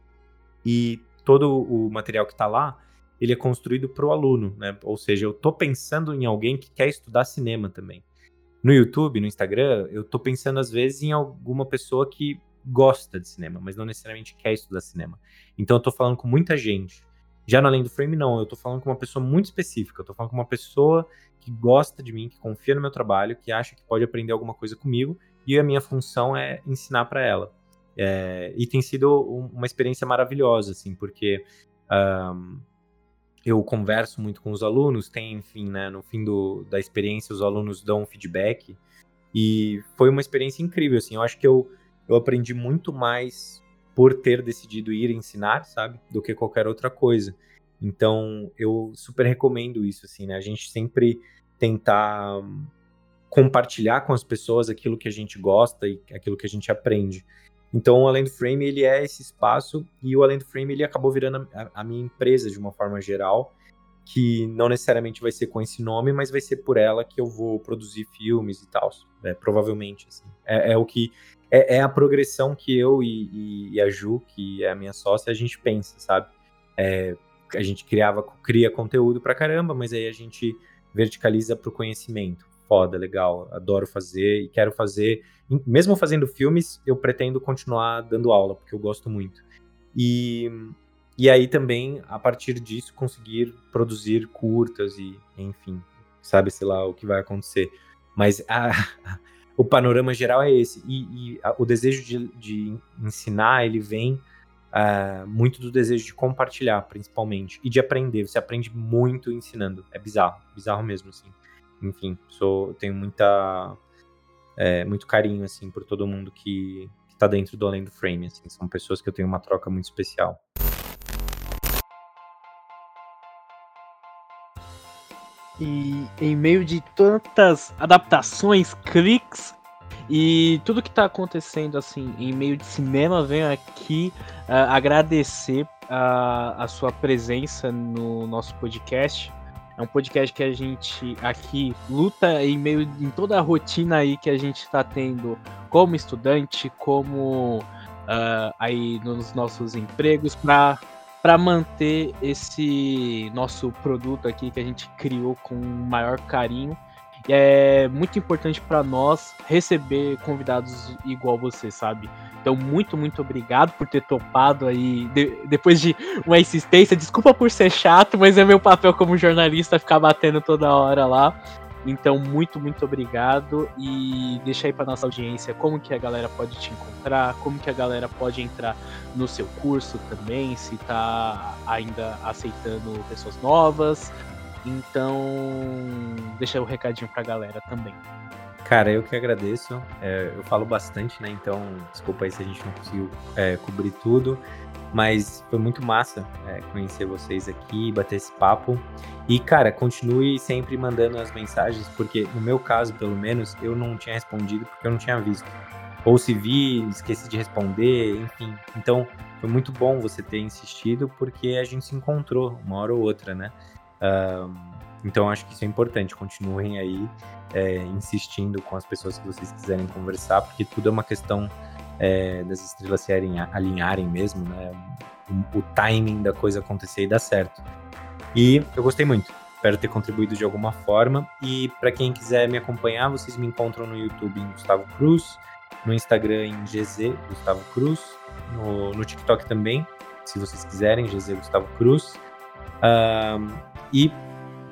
e todo o material que está lá, ele é construído para o aluno, né? Ou seja, eu estou pensando em alguém que quer estudar cinema também. No YouTube, no Instagram, eu estou pensando às vezes em alguma pessoa que gosta de cinema, mas não necessariamente quer estudar cinema. Então eu tô falando com muita gente. Já no Além do Frame, não. Eu tô falando com uma pessoa muito específica. Eu tô falando com uma pessoa que gosta de mim, que confia no meu trabalho, que acha que pode aprender alguma coisa comigo, e a minha função é ensinar para ela. É, e tem sido uma experiência maravilhosa, assim, porque um, eu converso muito com os alunos, tem, enfim, né, no fim do, da experiência, os alunos dão um feedback, e foi uma experiência incrível, assim, eu acho que eu eu aprendi muito mais por ter decidido ir ensinar, sabe, do que qualquer outra coisa. Então, eu super recomendo isso, assim, né? A gente sempre tentar compartilhar com as pessoas aquilo que a gente gosta e aquilo que a gente aprende. Então, o Além do Frame, ele é esse espaço e o Além do Frame, ele acabou virando a, a minha empresa de uma forma geral, que não necessariamente vai ser com esse nome, mas vai ser por ela que eu vou produzir filmes e tal, é, provavelmente, assim. É, é o que é, é a progressão que eu e, e, a Ju, que é a minha sócia, a gente pensa, sabe? É, a gente criava, cria conteúdo pra caramba, mas aí a gente verticaliza pro conhecimento. Foda, legal, adoro fazer e quero fazer. Mesmo fazendo filmes, eu pretendo continuar dando aula, porque eu gosto muito. E, e aí também, a partir disso, conseguir produzir curtas e, enfim, sabe-se lá o que vai acontecer. Mas a, o panorama geral é esse. E, e a, o desejo de, de, ensinar, ele vem uh, muito do desejo de compartilhar, principalmente, e de aprender. Você aprende muito ensinando. É bizarro, bizarro mesmo, assim. Enfim, sou, tenho muita, é, muito carinho, assim, por todo mundo que, que tá dentro do Além do Frame, assim. São pessoas que eu tenho uma troca muito especial. E em meio de tantas adaptações, cliques E tudo que tá acontecendo assim em meio de cinema, venho aqui uh, agradecer a, a sua presença no nosso podcast. É um podcast que a gente aqui luta em meio em toda a rotina aí que a gente está tendo como estudante, como uh, aí nos nossos empregos para para manter esse nosso produto aqui que a gente criou com maior carinho. E é muito importante para nós receber convidados igual você, sabe? Então, muito, muito obrigado por ter topado aí, de, depois de uma insistência. Desculpa por ser chato, mas é meu papel como jornalista ficar batendo toda hora lá. Então, muito, muito obrigado e deixa aí para nossa audiência como que a galera pode te encontrar, como que a galera pode entrar no seu curso também, se tá ainda aceitando pessoas novas. Então, deixa o um recadinho pra galera também. Cara, eu que agradeço. É, eu falo bastante, né? Então, desculpa aí se a gente não conseguiu é, cobrir tudo. Mas foi muito massa é, conhecer vocês aqui, bater esse papo. E, cara, continue sempre mandando as mensagens, porque no meu caso, pelo menos, eu não tinha respondido porque eu não tinha visto. Ou se vi, esqueci de responder, enfim. Então, foi muito bom você ter insistido, porque a gente se encontrou uma hora ou outra, né? Uh, então, acho que isso é importante. Continuem aí é, insistindo com as pessoas que vocês quiserem conversar, porque tudo é uma questão é, das estrelas se alinharem mesmo, né? O, o, timing da coisa acontecer e dar certo. E eu gostei muito. Espero ter contribuído de alguma forma. E para quem quiser me acompanhar, vocês me encontram no YouTube em Gustavo Cruz, no Instagram em GZ Gustavo Cruz, no, no TikTok também, se vocês quiserem, GZ Gustavo Cruz. Um, e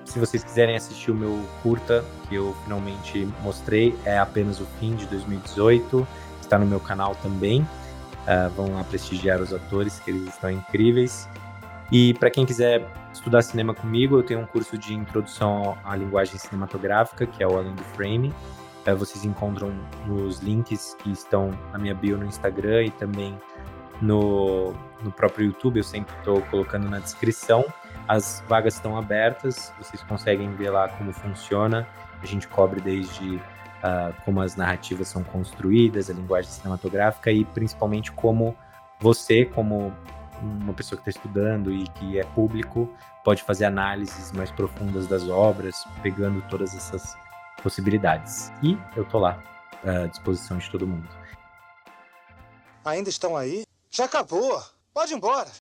se vocês quiserem assistir o meu curta, que eu finalmente mostrei, é apenas o fim de 2018 está no meu canal também. Uh, vão lá prestigiar os atores, que eles estão incríveis. E para quem quiser estudar cinema comigo, eu tenho um curso de introdução à linguagem cinematográfica, que é o Além do Frame. Uh, vocês encontram nos links que estão na minha bio no Instagram e também no, no próprio YouTube. Eu sempre estou colocando na descrição. As vagas estão abertas, vocês conseguem ver lá como funciona. A gente cobre desde uh, como as narrativas são construídas, a linguagem cinematográfica e principalmente como você, como uma pessoa que está estudando e que é público, pode fazer análises mais profundas das obras, pegando todas essas possibilidades. E eu tô lá à disposição de todo mundo. Ainda estão aí? Já acabou. Pode ir embora.